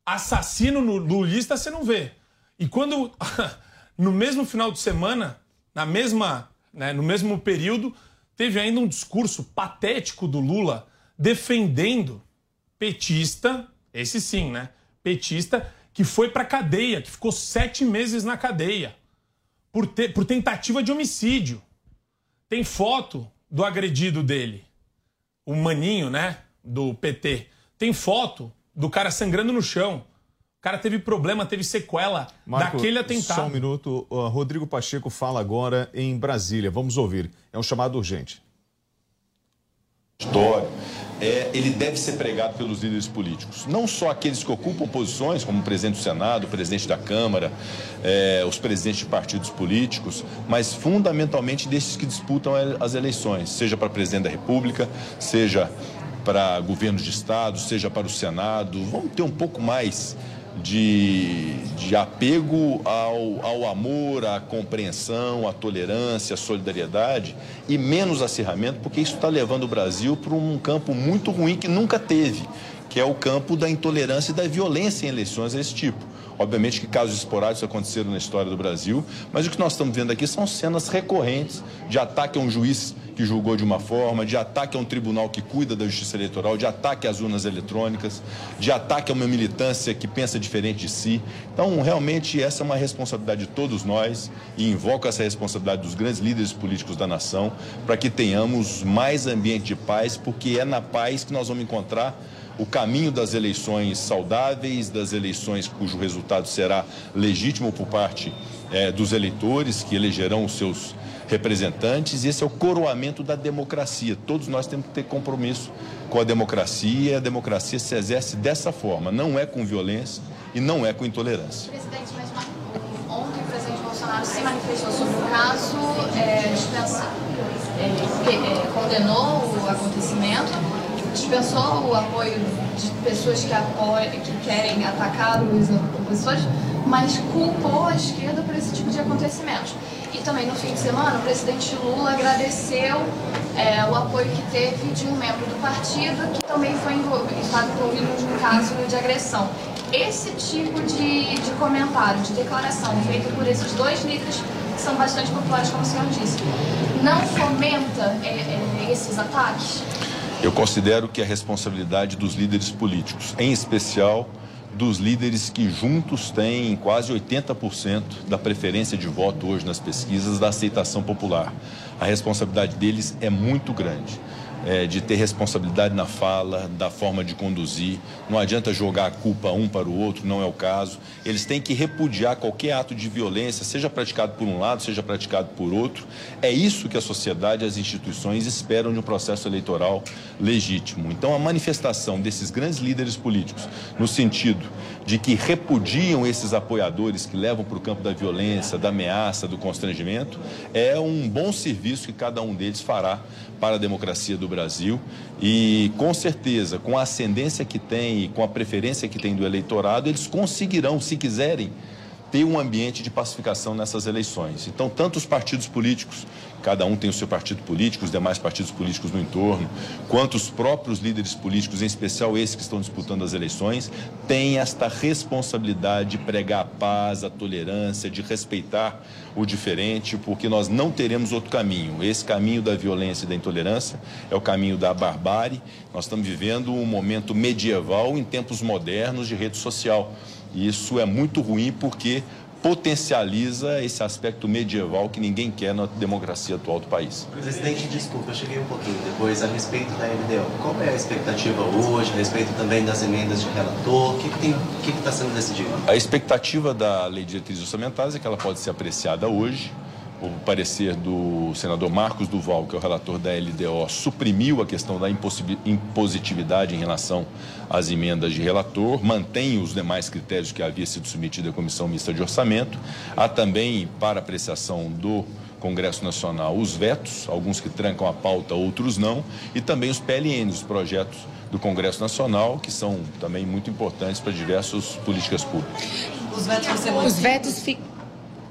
Assassino lulista você não vê. E quando no mesmo final de semana, na mesma, né, no mesmo período, teve ainda um discurso patético do Lula defendendo petista, esse sim, né? Petista que foi para cadeia, que ficou sete meses na cadeia por, ter, por tentativa de homicídio. Tem foto do agredido dele, o maninho, né? Do PT. Tem foto do cara sangrando no chão. O cara teve problema, teve sequela Marco, daquele atentado. Só um minuto. Uh, Rodrigo Pacheco fala agora em Brasília. Vamos ouvir. É um chamado urgente. História é, ele deve ser pregado pelos líderes políticos. Não só aqueles que ocupam posições, como o presidente do Senado, o presidente da Câmara, é, os presidentes de partidos políticos, mas fundamentalmente desses que disputam as eleições, seja para presidente da República, seja para governos de Estado, seja para o Senado. Vamos ter um pouco mais de, de apego ao, ao amor, à compreensão, à tolerância, à solidariedade e menos acirramento, porque isso está levando o Brasil para um campo muito ruim que nunca teve, que é o campo da intolerância e da violência em eleições desse tipo. Obviamente que casos esporádicos aconteceram na história do Brasil, mas o que nós estamos vendo aqui são cenas recorrentes de ataque a um juiz que julgou de uma forma, de ataque a um tribunal que cuida da justiça eleitoral, de ataque às urnas eletrônicas, de ataque a uma militância que pensa diferente de si. Então, realmente, essa é uma responsabilidade de todos nós e invoco essa responsabilidade dos grandes líderes políticos da nação para que tenhamos mais ambiente de paz, porque é na paz que nós vamos encontrar o caminho das eleições saudáveis, das eleições cujo resultado será legítimo por parte é, dos eleitores que elegerão os seus representantes. Esse é o coroamento da democracia. Todos nós temos que ter compromisso com a democracia. E a democracia se exerce dessa forma, não é com violência e não é com intolerância. Presidente, mas ontem o presidente Bolsonaro se manifestou sobre o caso, é, dispensa, é, é, condenou o acontecimento dispensou o apoio de pessoas que, apoiam, que querem atacar os opositores, mas culpou a esquerda por esse tipo de acontecimentos. E também no fim de semana, o presidente Lula agradeceu é, o apoio que teve de um membro do partido que também foi envolvido, estava envolvido caso de agressão. Esse tipo de, de comentário, de declaração feito por esses dois líderes que são bastante populares, como o senhor disse, não fomenta é, é, esses ataques? Eu considero que é responsabilidade dos líderes políticos, em especial dos líderes que juntos têm quase 80% da preferência de voto hoje nas pesquisas da aceitação popular. A responsabilidade deles é muito grande é, de ter responsabilidade na fala, da forma de conduzir. Não adianta jogar a culpa um para o outro, não é o caso. Eles têm que repudiar qualquer ato de violência, seja praticado por um lado, seja praticado por outro. É isso que a sociedade e as instituições esperam de um processo eleitoral legítimo. Então, a manifestação desses grandes líderes políticos, no sentido de que repudiam esses apoiadores que levam para o campo da violência, da ameaça, do constrangimento, é um bom serviço que cada um deles fará para a democracia do Brasil e, com certeza, com a ascendência que tem e com a preferência que tem do eleitorado, eles conseguirão, se quiserem, ter um ambiente de pacificação nessas eleições. Então, tanto os partidos políticos cada um tem o seu partido político, os demais partidos políticos no entorno, quanto os próprios líderes políticos, em especial esses que estão disputando as eleições, têm esta responsabilidade de pregar a paz, a tolerância, de respeitar o diferente, porque nós não teremos outro caminho. Esse caminho da violência e da intolerância é o caminho da barbárie. Nós estamos vivendo um momento medieval em tempos modernos de rede social. E isso é muito ruim porque potencializa esse aspecto medieval que ninguém quer na democracia atual do país. Presidente, desculpa, eu cheguei um pouquinho depois a respeito da LDO. Qual é a expectativa hoje a respeito também das emendas de relator? O que está que que que tá sendo decidido? A expectativa da lei de diretrizes orçamentárias é que ela pode ser apreciada hoje o parecer do senador Marcos Duval, que é o relator da LDO, suprimiu a questão da impositividade em relação às emendas de relator, mantém os demais critérios que havia sido submetido à Comissão Mista de Orçamento. Há também, para apreciação do Congresso Nacional, os vetos, alguns que trancam a pauta, outros não, e também os PLNs, os projetos do Congresso Nacional, que são também muito importantes para diversas políticas públicas. Os vetos, os vetos ficam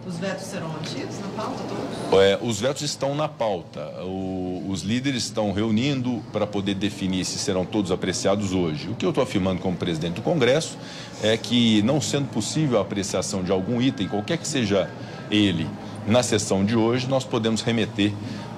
os vetos serão mantidos na pauta todos? É, os vetos estão na pauta. O, os líderes estão reunindo para poder definir se serão todos apreciados hoje. O que eu estou afirmando como presidente do Congresso é que, não sendo possível a apreciação de algum item, qualquer que seja ele, na sessão de hoje, nós podemos remeter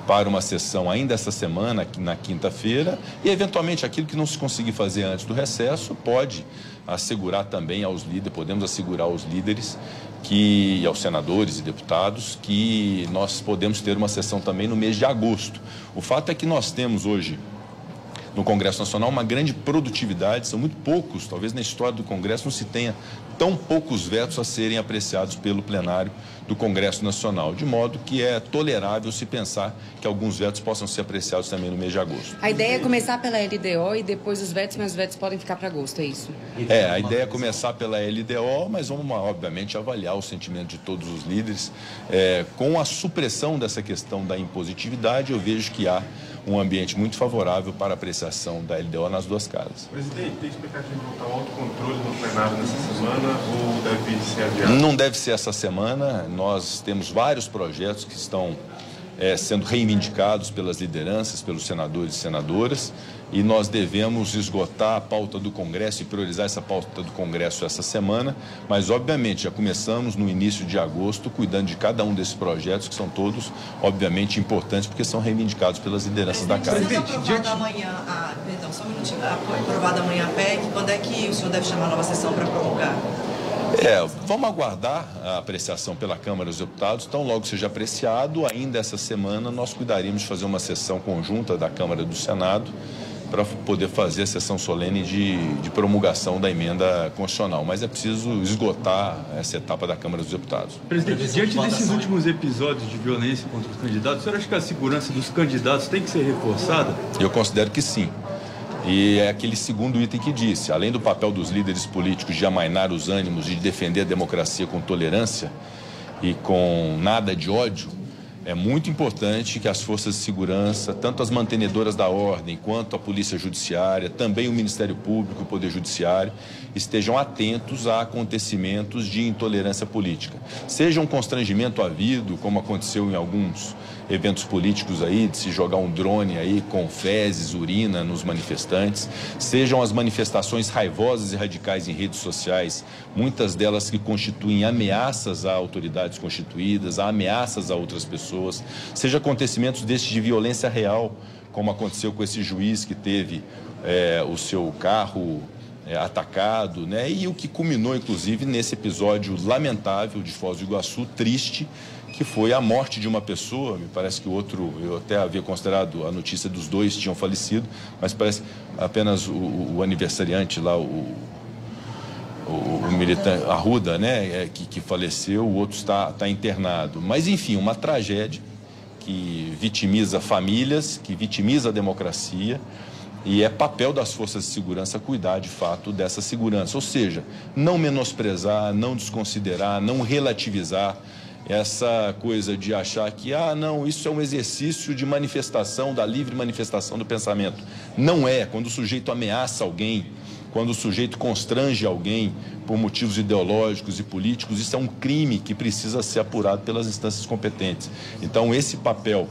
para uma sessão ainda essa semana, na quinta-feira, e eventualmente aquilo que não se conseguir fazer antes do recesso pode assegurar também aos líderes, podemos assegurar aos líderes que aos senadores e deputados que nós podemos ter uma sessão também no mês de agosto. O fato é que nós temos hoje no Congresso Nacional uma grande produtividade, são muito poucos, talvez na história do Congresso não se tenha tão poucos vetos a serem apreciados pelo plenário do Congresso Nacional, de modo que é tolerável se pensar que alguns vetos possam ser apreciados também no mês de agosto. A ideia é começar pela LDO e depois os vetos, mas os vetos podem ficar para agosto, é isso? É, a ideia é começar pela LDO, mas vamos, obviamente, avaliar o sentimento de todos os líderes. É, com a supressão dessa questão da impositividade, eu vejo que há um ambiente muito favorável para a apreciação da LDO nas duas casas. Presidente, tem expectativa de voltar ao autocontrole no plenário nessa semana ou deve ser adiado? Não deve ser essa semana. Nós temos vários projetos que estão é, sendo reivindicados pelas lideranças, pelos senadores e senadoras e nós devemos esgotar a pauta do Congresso e priorizar essa pauta do Congresso essa semana, mas obviamente já começamos no início de agosto cuidando de cada um desses projetos que são todos obviamente importantes porque são reivindicados pelas lideranças da casa. Presidente, amanhã, a, perdão, só um minutinho, aprovada amanhã a PEC, quando é que o senhor deve chamar a nova sessão para promulgar? É, vamos aguardar a apreciação pela Câmara dos Deputados. Então, logo seja apreciado, ainda essa semana nós cuidaríamos de fazer uma sessão conjunta da Câmara e do Senado para poder fazer a sessão solene de, de, promulgação da emenda constitucional. Mas é preciso esgotar essa etapa da Câmara dos Deputados. Presidente, diante desses últimos episódios de violência contra os candidatos, o senhor acha que a segurança dos candidatos tem que ser reforçada? Eu considero que sim. E é aquele segundo item que disse: além do papel dos líderes políticos de amainar os ânimos e de defender a democracia com tolerância e com nada de ódio, é muito importante que as forças de segurança, tanto as mantenedoras da ordem quanto a Polícia Judiciária, também o Ministério Público, o Poder Judiciário, estejam atentos a acontecimentos de intolerância política. Seja um constrangimento havido, como aconteceu em alguns eventos políticos aí, de se jogar um drone aí com fezes, urina nos manifestantes, sejam as manifestações raivosas e radicais em redes sociais, muitas delas que constituem ameaças a autoridades constituídas, a ameaças a outras pessoas, seja acontecimentos destes de violência real, como aconteceu com esse juiz que teve é, o seu carro é, atacado, né? E o que culminou, inclusive, nesse episódio lamentável de Foz do Iguaçu, triste, que foi a morte de uma pessoa. Me parece que o outro, eu até havia considerado a notícia dos dois tinham falecido, mas parece apenas o, o aniversariante lá, o, o, o militante Arruda, né, é, que, que faleceu, o outro está, está internado. Mas, enfim, uma tragédia que vitimiza famílias, que vitimiza a democracia. E é papel das forças de segurança cuidar de fato dessa segurança. Ou seja, não menosprezar, não desconsiderar, não relativizar essa coisa de achar que, ah, não, isso é um exercício de manifestação, da livre manifestação do pensamento. Não é. Quando o sujeito ameaça alguém, quando o sujeito constrange alguém por motivos ideológicos e políticos, isso é um crime que precisa ser apurado pelas instâncias competentes. Então, esse papel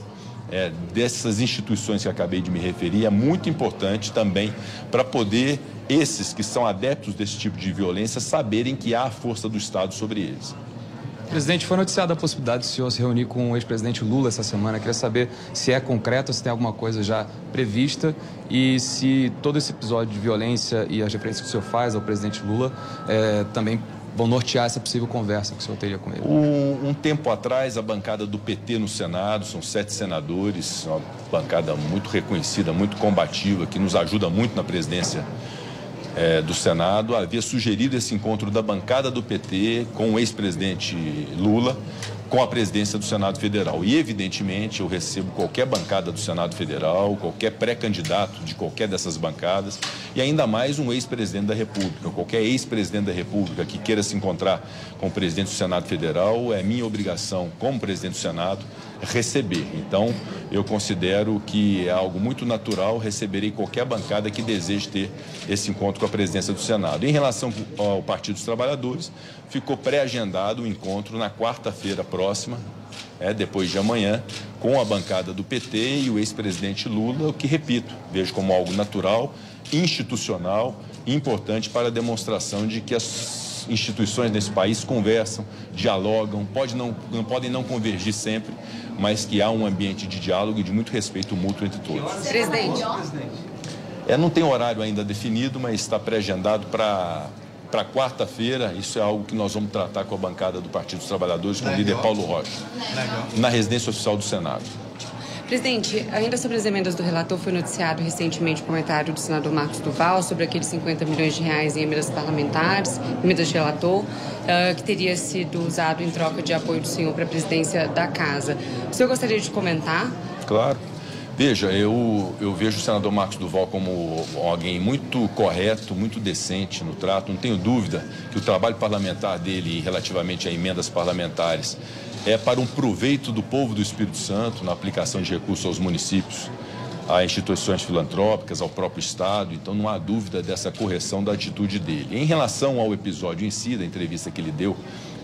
é, dessas instituições que acabei de me referir é muito importante também para poder esses que são adeptos desse tipo de violência saberem que há a força do Estado sobre eles. Presidente, foi noticiada a possibilidade do senhor se reunir com o ex-presidente Lula essa semana. Queria saber se é concreto, se tem alguma coisa já prevista e se todo esse episódio de violência e as referências que o senhor faz ao presidente Lula é, também vão nortear essa possível conversa que o senhor teria com ele. Um, um, tempo atrás, a bancada do PT no Senado, são sete senadores, uma bancada muito reconhecida, muito combativa, que nos ajuda muito na presidência é, do Senado havia sugerido esse encontro da bancada do PT com o ex-presidente Lula com a presidência do Senado Federal. E, evidentemente, eu recebo qualquer bancada do Senado Federal, qualquer pré-candidato de qualquer dessas bancadas, e ainda mais um ex-presidente da República. Qualquer ex-presidente da República que queira se encontrar com o presidente do Senado Federal, é minha obrigação, como presidente do Senado, receber. Então, eu considero que é algo muito natural, receberei qualquer bancada que deseje ter esse encontro com a presidência do Senado. Em relação ao Partido dos Trabalhadores, ficou pré-agendado o encontro na quarta-feira próxima, é, depois de amanhã, com a bancada do PT e o ex-presidente Lula, o que, repito, vejo como algo natural, institucional e importante para a demonstração de que as instituições nesse país conversam, dialogam, pode não, não podem não convergir sempre, mas que há um ambiente de diálogo e de muito respeito mútuo entre todos. Presidente. É, não tem horário ainda definido, mas está pré-agendado para para quarta-feira. Isso é algo que nós vamos tratar com a bancada do Partido dos Trabalhadores, com o líder Paulo Rocha, na residência oficial do Senado. Presidente, ainda sobre as emendas do relator, foi noticiado recentemente o comentário do senador Marcos Duval sobre aqueles 50 milhões de reais em emendas parlamentares, emendas de relator, uh, que teria sido usado em troca de apoio do senhor para a presidência da casa. O senhor gostaria de comentar? Claro. Veja, eu, eu vejo o senador Marcos Duval como alguém muito correto, muito decente no trato. Não tenho dúvida que o trabalho parlamentar dele relativamente a emendas parlamentares é para um proveito do povo do Espírito Santo na aplicação de recursos aos municípios, a instituições filantrópicas, ao próprio Estado. Então não há dúvida dessa correção da atitude dele. Em relação ao episódio em si, da entrevista que ele deu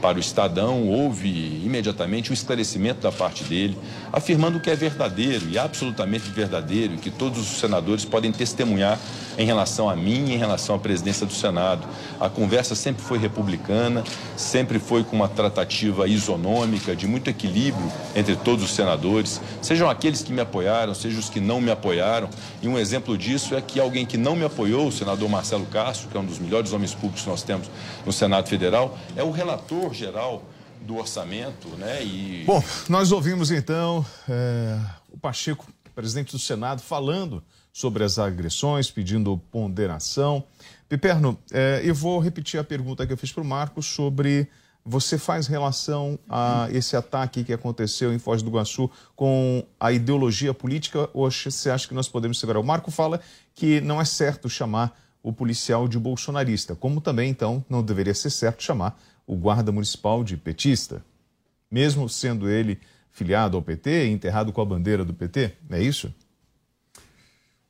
para o Estadão, houve imediatamente um esclarecimento da parte dele, afirmando que é verdadeiro e absolutamente verdadeiro, e que todos os senadores podem testemunhar em relação a mim em relação à presidência do Senado. A conversa sempre foi republicana, sempre foi com uma tratativa isonômica, de muito equilíbrio entre todos os senadores, sejam aqueles que me apoiaram, sejam os que não me apoiaram. E um exemplo disso é que alguém que não me apoiou, o senador Marcelo Castro, que é um dos melhores homens públicos que nós temos no Senado Federal, é o relator geral do orçamento, né? E... Bom, nós ouvimos então é, o Pacheco, presidente do Senado, falando sobre as agressões, pedindo ponderação. Piperno, é, eu vou repetir a pergunta que eu fiz para o Marcos sobre você faz relação a esse ataque que aconteceu em Foz do Iguaçu com a ideologia política ou você acha que nós podemos segurar? O Marco fala que não é certo chamar o policial de bolsonarista, como também, então, não deveria ser certo chamar o guarda municipal de petista, mesmo sendo ele filiado ao PT e enterrado com a bandeira do PT, é isso?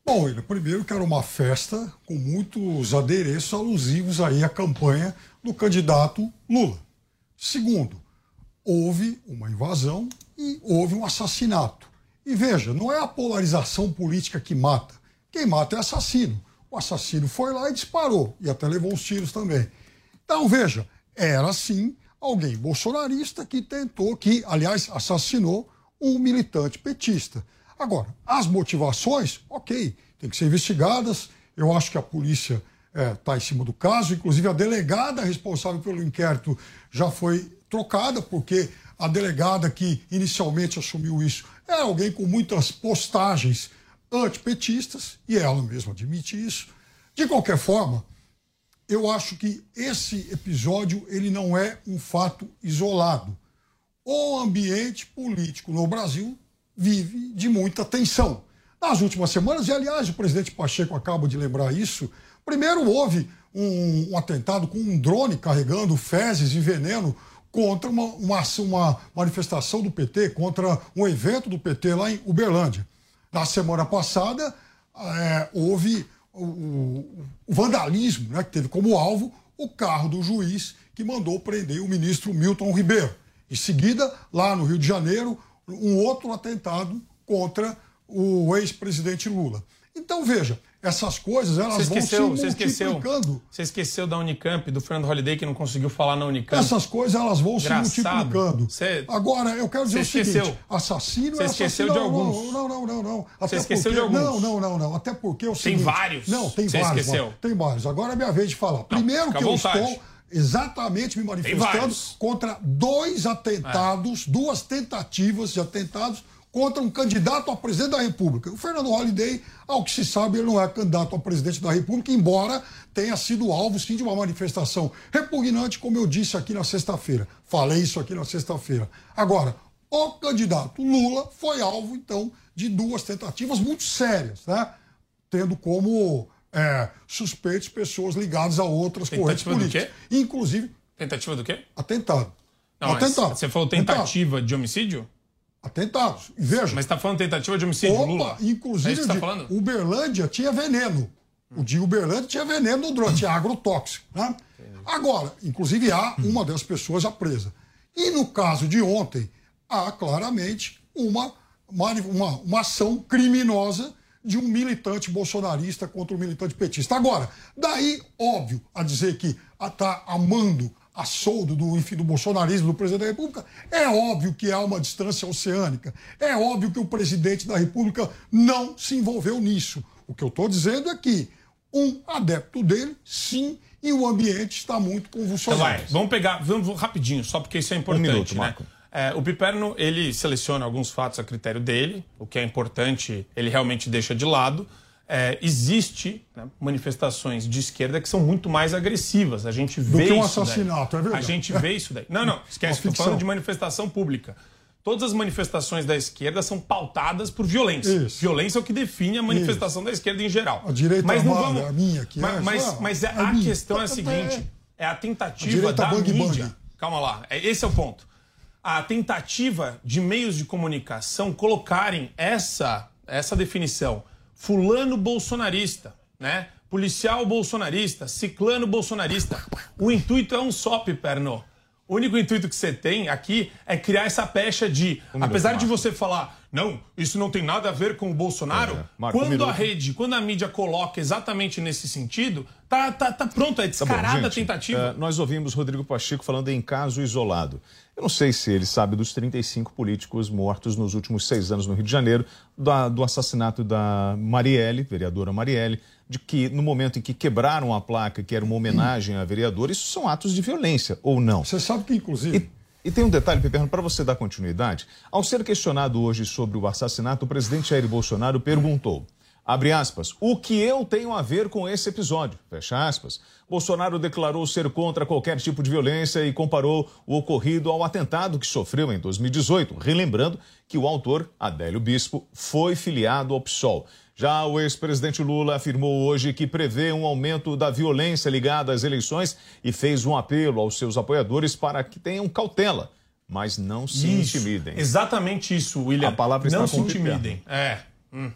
Bom, William, primeiro que era uma festa com muitos adereços alusivos aí à campanha do candidato Lula. Segundo, houve uma invasão e houve um assassinato. E veja, não é a polarização política que mata. Quem mata é assassino. O assassino foi lá e disparou, e até levou os tiros também. Então, veja, era sim alguém bolsonarista que tentou, que, aliás, assassinou um militante petista. Agora, as motivações, ok, tem que ser investigadas. Eu acho que a polícia está é, tá em cima do caso. Inclusive, a delegada responsável pelo inquérito já foi trocada, porque a delegada que inicialmente assumiu isso é alguém com muitas postagens antipetistas, e ela mesma admite isso. De qualquer forma, eu acho que esse episódio ele não é um fato isolado. O ambiente político no Brasil vive de muita tensão. Nas últimas semanas, e aliás, o presidente Pacheco acaba de lembrar isso, primeiro houve um, um atentado com um drone carregando fezes e veneno contra uma, uma, uma, manifestação do PT, contra um evento do PT lá em Uberlândia. Na semana passada, é, houve o, o, vandalismo, né, que teve como alvo o carro do juiz que mandou prender o ministro Milton Ribeiro. Em seguida, lá no Rio de Janeiro, um outro atentado contra o ex-presidente Lula. Então, veja, essas coisas elas você esqueceu, vão se multiplicando. Você esqueceu, você esqueceu da Unicamp, do Fernando Holiday, que não conseguiu falar na Unicamp. Essas coisas elas vão Engraçado. se multiplicando. Você... Agora, eu quero dizer você o seguinte, esqueceu. assassino você é esqueceu de alguns. Não, não, não, não. Até você esqueceu porque... de alguns. Não, não, não, não. Até porque o seguinte... Tem vários. Não, tem você vários. Esqueceu. Tem vários. Agora é minha vez de falar. Primeiro que eu estou exatamente me manifestando contra dois atentados, é. duas tentativas de atentados contra um candidato a presidente da República. O Fernando Holliday, ao que se sabe, ele não é candidato a presidente da República, embora tenha sido alvo, sim, de uma manifestação repugnante, como eu disse aqui na sexta-feira. Falei isso aqui na sexta-feira. Agora, o candidato Lula foi alvo, então, de duas tentativas muito sérias, né? Tendo como é, suspeitos pessoas ligadas a outras correntes Tentativa do políticas. Inclusive, Tentativa do quê? atentado. Não, atentado. Você falou tentativa de homicídio? Atentados. E veja. Mas tá falando tentativa de homicídio, Opa, Lula? inclusive, é você de- tá falando? Uberlândia tinha veneno. O de Uberlândia tinha veneno no drone, tinha agrotóxico. Né? Agora, inclusive, há uma das pessoas já presa. E no caso de ontem, há claramente uma, uma, uma ação criminosa de um militante bolsonarista contra um militante petista. Agora, daí, óbvio, a dizer que está amando a soldo do, enfim, do bolsonarismo do presidente da República, é óbvio que há uma distância oceânica. É óbvio que o presidente da República não se envolveu nisso. O que eu estou dizendo é que um adepto dele, sim, e o ambiente está muito Então convulsionado. vai, vamos pegar, vamos rapidinho, só porque isso é importante, minuto, né? Marco. É, o Piperno, ele seleciona alguns fatos a critério dele, o que é importante, ele realmente deixa de lado. É, existe né, manifestações de esquerda que são muito mais agressivas. A gente Do vê que um isso daí. assassinato, é verdade. A gente vê isso daí. Não, não, esquece, estou falando de manifestação pública. Todas as manifestações da esquerda são pautadas por violência. Violência é o que define a manifestação da esquerda em geral. A direita mas não armada, vamos... a minha, que mas, é, mas, só, mas é- a a questão é a seguinte: é a A tentativa direita da bang, bang. mídia. Calma lá, é- esse é o ponto. A tentativa de meios de comunicação colocarem essa, essa definição, fulano bolsonarista, né? Policial bolsonarista, ciclano bolsonarista. O intuito é um só, Piperno. O único intuito que você tem aqui é criar essa pecha de, Um minuto, apesar de Marco. você falar, não, isso não tem nada a ver com o Bolsonaro, É, Marco, um quando a minuto. rede, quando a mídia coloca exatamente nesse sentido, tá, tá, tá pronto, é Tá bom, descarada a gente, tentativa. eh, nós ouvimos Rodrigo Pacheco falando em caso isolado. Eu não sei se ele sabe dos 35 políticos mortos nos últimos seis anos no Rio de Janeiro, da- do assassinato da Marielle, vereadora Marielle, de que no momento em que quebraram a placa, que era uma homenagem à vereadora, isso são atos de violência, ou não? Você sabe que, inclusive. E, e tem um detalhe, Peperno, para você dar continuidade. Ao ser questionado hoje sobre o assassinato, o presidente Jair Bolsonaro perguntou. Abre aspas, o que eu tenho a ver com esse episódio? Fecha aspas. Bolsonaro declarou ser contra qualquer tipo de violência e comparou o ocorrido ao atentado que sofreu em 2018, relembrando que o autor, Adélio Bispo, foi filiado ao PSOL. Já o ex-presidente Lula afirmou hoje que prevê um aumento da violência ligada às eleições e fez um apelo aos seus apoiadores para que tenham cautela, mas não se Isso, intimidem. Exatamente isso, William. A palavra está não se Piperno. intimidem. É. Hum.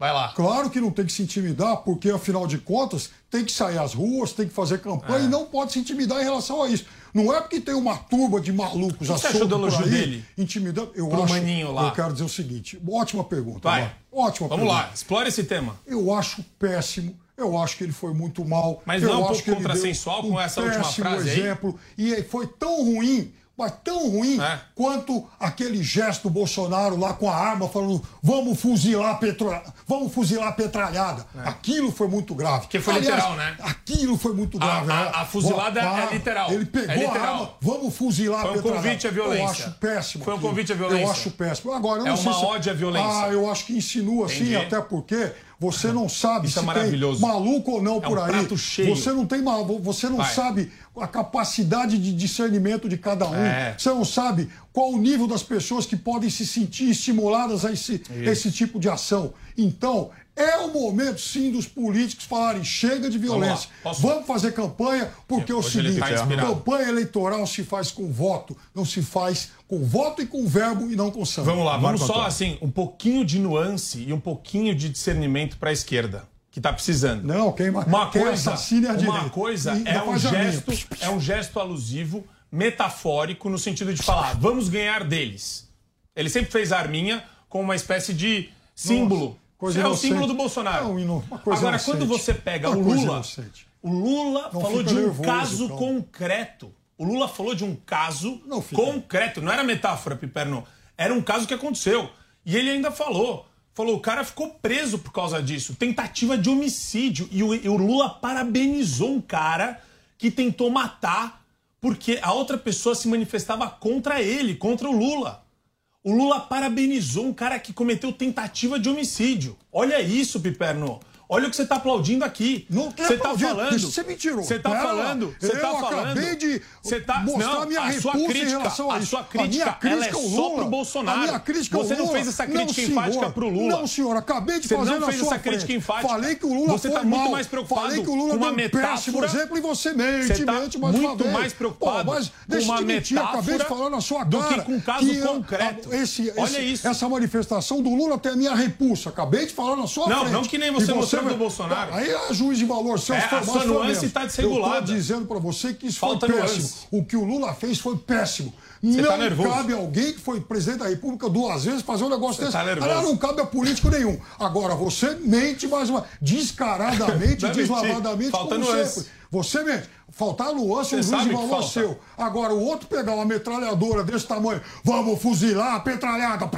Vai lá. Claro que não tem que se intimidar, porque afinal de contas tem que sair às ruas, tem que fazer campanha É. e não pode se intimidar em relação a isso. Não é porque tem uma turba de malucos que você achou soltos do por aí, dele? intimidando. Eu Pro acho, maninho lá. Eu quero dizer o seguinte, ótima pergunta. Vai. Marco. Ótima Vamos pergunta. lá, explora esse tema. Eu acho péssimo. Eu acho que ele foi muito mal. Mas eu não é um acho pouco contrassensual deu com um essa última frase aí? exemplo. E foi tão ruim, mas tão ruim É. quanto aquele gesto do Bolsonaro lá com a arma falando vamos fuzilar petro... vamos fuzilar a petralhada. Aquilo foi muito grave. É. Que foi Aliás, literal, né? Aquilo foi muito A- grave. a- né? a fuzilada é literal. Ele pegou É literal. a arma, vamos fuzilar Foi a um petralhada. convite à violência. Eu acho péssimo. Foi um aquilo. convite à violência. Eu acho péssimo. Agora, eu É não sei uma se... ode à violência. Ah, eu acho que insinua sim, Entendi. até porque você não sabe Isso é se maravilhoso. tem maluco ou não É por um aí. prato cheio. Você não tem mal- você não Vai. sabe a capacidade de discernimento de cada um. É. Você não sabe qual o nível das pessoas que podem se sentir estimuladas a esse, esse tipo de ação. Então, é o momento, sim, dos políticos falarem: chega de violência. Vamos Vamos. Posso- fazer campanha, porque é o ele seguinte: tá inspirado. campanha eleitoral se faz com voto, não se faz com voto e com verbo e não com sangue. Vamos lá, vamos Marco só assim, um pouquinho de nuance e um pouquinho de discernimento para a esquerda, que tá precisando. Não, quem, Uma quem coisa, assassina é a uma direita. coisa E é um gesto, é um gesto alusivo, metafórico no sentido de falar, vamos ganhar deles. Ele sempre fez a arminha com uma espécie de símbolo. Coisa é o inocente. símbolo do Bolsonaro. Um ino- Agora, inocente. quando você pega o Lula, o Lula Não falou de um nervoso, caso concreto. O Lula falou de um caso fica. concreto. Não era metáfora, Piperno. Era um caso que aconteceu. E ele ainda falou. Falou, o cara ficou preso por causa disso. Tentativa de homicídio. E o, e o Lula parabenizou um cara que tentou matar porque a outra pessoa se manifestava contra ele, contra o Lula. O Lula parabenizou um cara que cometeu tentativa de homicídio. Olha isso, Piperno. Olha o que você está aplaudindo aqui. Não Você está aplaudindo. falando. Você mentirou. Você está falando. Você está falando. acabei de você tá, mostrar não, a minha a sua crítica, a a sua A crítica, é crítica ao só pro Bolsonaro. A minha crítica ao Você não fez essa crítica Não, enfática senhor. pro Lula. Não, senhor, acabei de Você fazer não fez essa frente. crítica enfática. Falei que o Lula Você foi tá muito mal. mais preocupado Falei que o Lula com uma um péssimo exemplo e você mente, Você tá mente mais uma muito mais preocupado Pô, mas com uma mentir, acabei de falar na sua do cara. que com um caso que, concreto. Esse, Olha isso. Essa manifestação do Lula tem a minha repulsa. Acabei de falar na sua Não, frente. não que nem você mostrou vai- do Bolsonaro. Aí é juiz de valor. Seus É, a sua nuance tá mesmo. desregulada. Eu tô dizendo pra você que isso Falta foi péssimo. nuance. O que o Lula fez foi péssimo. Você não tá nervoso. cabe alguém que foi presidente da República duas vezes fazer um negócio Você desse. tá. Aliás, não cabe a político nenhum. Agora, você mente mais uma. Descaradamente, é deslavadamente. Falta como nuance. sempre. Você mente. Faltar nuance, um juiz de valor seu. Agora, o outro pegar uma metralhadora desse tamanho, vamos fuzilar, petralhada.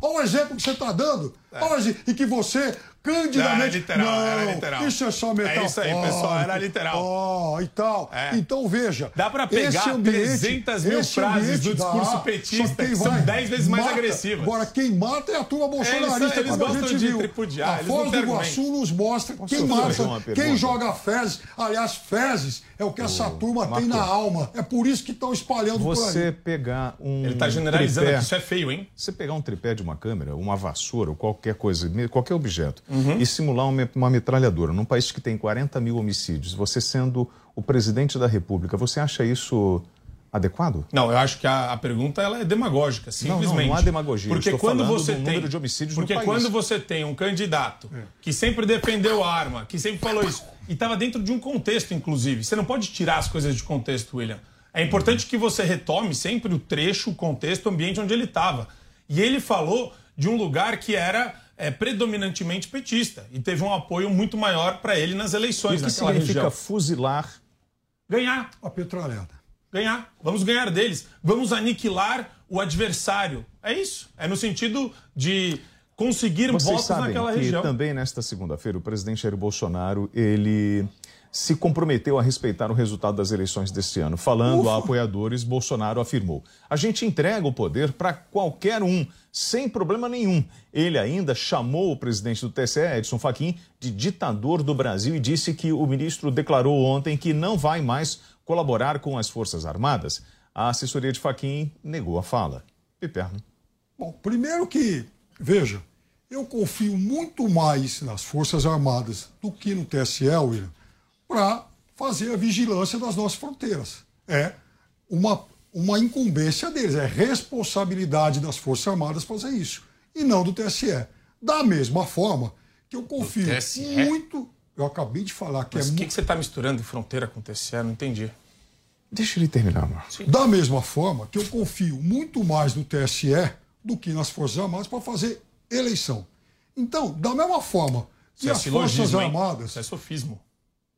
Olha o exemplo que você está dando. Olha o exemplo. E que você, candidamente. Não, era literal, não, era literal. Isso é só É metafórico. isso aí, pessoal, era literal. Ó, e tal. É. Então, veja. Dá pra pegar ambiente, 300 mil frases do discurso dá, petista que são vai 10 vezes mais mata. agressivas. Agora, quem mata é a turma bolsonarista, Eles- eles como a gostam gente de viu. tripudiar, A Foz do Iguaçu nos mostra Posso quem mata, quem joga fezes. Aliás, fezes é o que essa turma tem na alma. É por isso que estão espalhando por aí. Você pegar um. Ele tá generalizando tripé, aqui, isso é feio, hein? Você pegar um tripé de uma câmera, uma vassoura ou qualquer coisa, qualquer objeto, Uhum. e simular uma, uma metralhadora num país que tem 40 mil homicídios, você sendo o presidente da República, você acha isso adequado? Não, eu acho que a, a pergunta ela é demagógica, Não, não, simplesmente. não há demagogia. Porque estou quando você tem número de homicídios no Porque quando você tem um candidato que sempre defendeu arma, que sempre falou isso, e estava dentro de um contexto, inclusive. Você não pode tirar as coisas de contexto, William. É importante que você retome sempre o trecho, o contexto, o ambiente onde ele estava. E ele falou de um lugar que era é, predominantemente petista e teve um apoio muito maior para ele nas eleições o que significa região. fuzilar Ganhar. A petralhada. Ganhar. Vamos ganhar deles. Vamos aniquilar o adversário. É isso. É no sentido de conseguir Vocês votos sabem naquela que região. também nesta segunda-feira o presidente Jair Bolsonaro ele se comprometeu a respeitar o resultado das eleições deste ano. Falando a apoiadores, Bolsonaro afirmou: "A gente entrega o poder para qualquer um, sem problema nenhum". Ele ainda chamou o presidente do TSE, Edson Fachin, de ditador do Brasil e disse que o ministro declarou ontem que não vai mais colaborar com as Forças Armadas. A assessoria de Fachin negou a fala. Piperno. Bom, primeiro que, veja, eu confio muito mais nas Forças Armadas do que no TSE, William, para fazer a vigilância das nossas fronteiras. É uma, uma incumbência deles, é responsabilidade das Forças Armadas fazer isso, e não do TSE. Da mesma forma que eu confio muito. Eu acabei de falar que Mas é o que, você está misturando fronteira com TSE? Não entendi. Deixa ele terminar, Marcos. Da mesma forma que eu confio muito mais no TSE do que nas Forças Armadas para fazer eleição. Então, da mesma forma que Isso é as Forças silogismo, hein? Armadas. Isso é sofismo.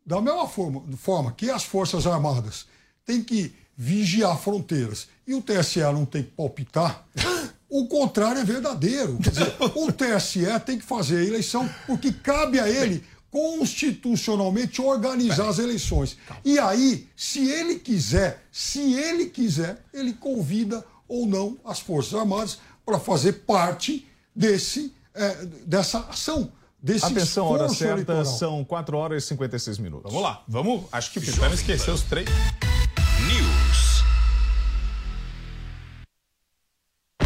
Da mesma forma, forma que as Forças Armadas têm que vigiar fronteiras e o TSE não tem que palpitar, o contrário é verdadeiro. Quer dizer, o TSE tem que fazer a eleição porque cabe a ele constitucionalmente organizar as eleições. E aí, se ele quiser, se ele quiser, ele convida ou não as Forças Armadas para fazer parte desse, eh, dessa ação. Desse Atenção, hora certa, eleitoral. são 4 horas e 56 minutos. Vamos lá. Vamos. Acho que o Pitano esqueceu os três.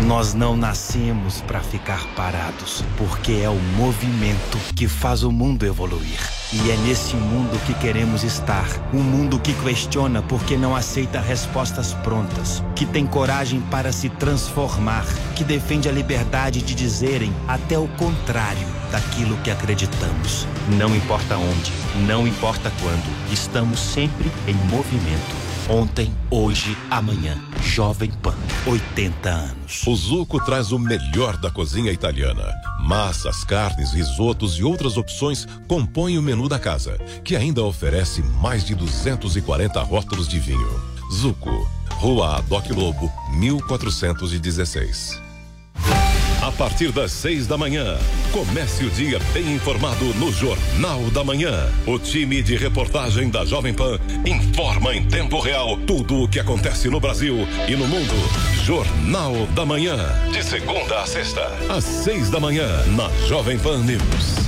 Nós não nascemos para ficar parados, porque é o movimento que faz o mundo evoluir. E é nesse mundo que queremos estar. Um mundo que questiona porque não aceita respostas prontas, que tem coragem para se transformar, que defende a liberdade de dizerem até o contrário daquilo que acreditamos. Não importa onde, não importa quando, estamos sempre em movimento. Ontem, hoje, amanhã. Jovem Pan, 80 anos. O Zuco traz o melhor da cozinha italiana. Massas, carnes, risotos e outras opções compõem o menu da casa, que ainda oferece mais de 240 rótulos de vinho. Zuco, Rua Adoc Lobo, 1416. A partir das seis da manhã, comece o dia bem informado no Jornal da Manhã. O time de reportagem da Jovem Pan informa em tempo real tudo o que acontece no Brasil e no mundo. Jornal da Manhã. De segunda a sexta, às seis da manhã, na Jovem Pan News.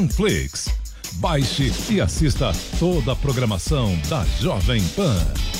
Panflix. Baixe e assista toda a programação da Jovem Pan.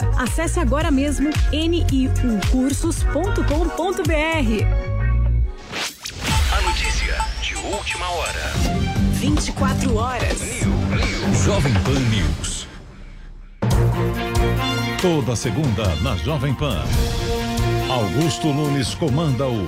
Acesse agora mesmo niucursos.com.br. A notícia de última hora. 24 horas. Jovem Pan News. Toda segunda na Jovem Pan. Augusto Nunes comanda o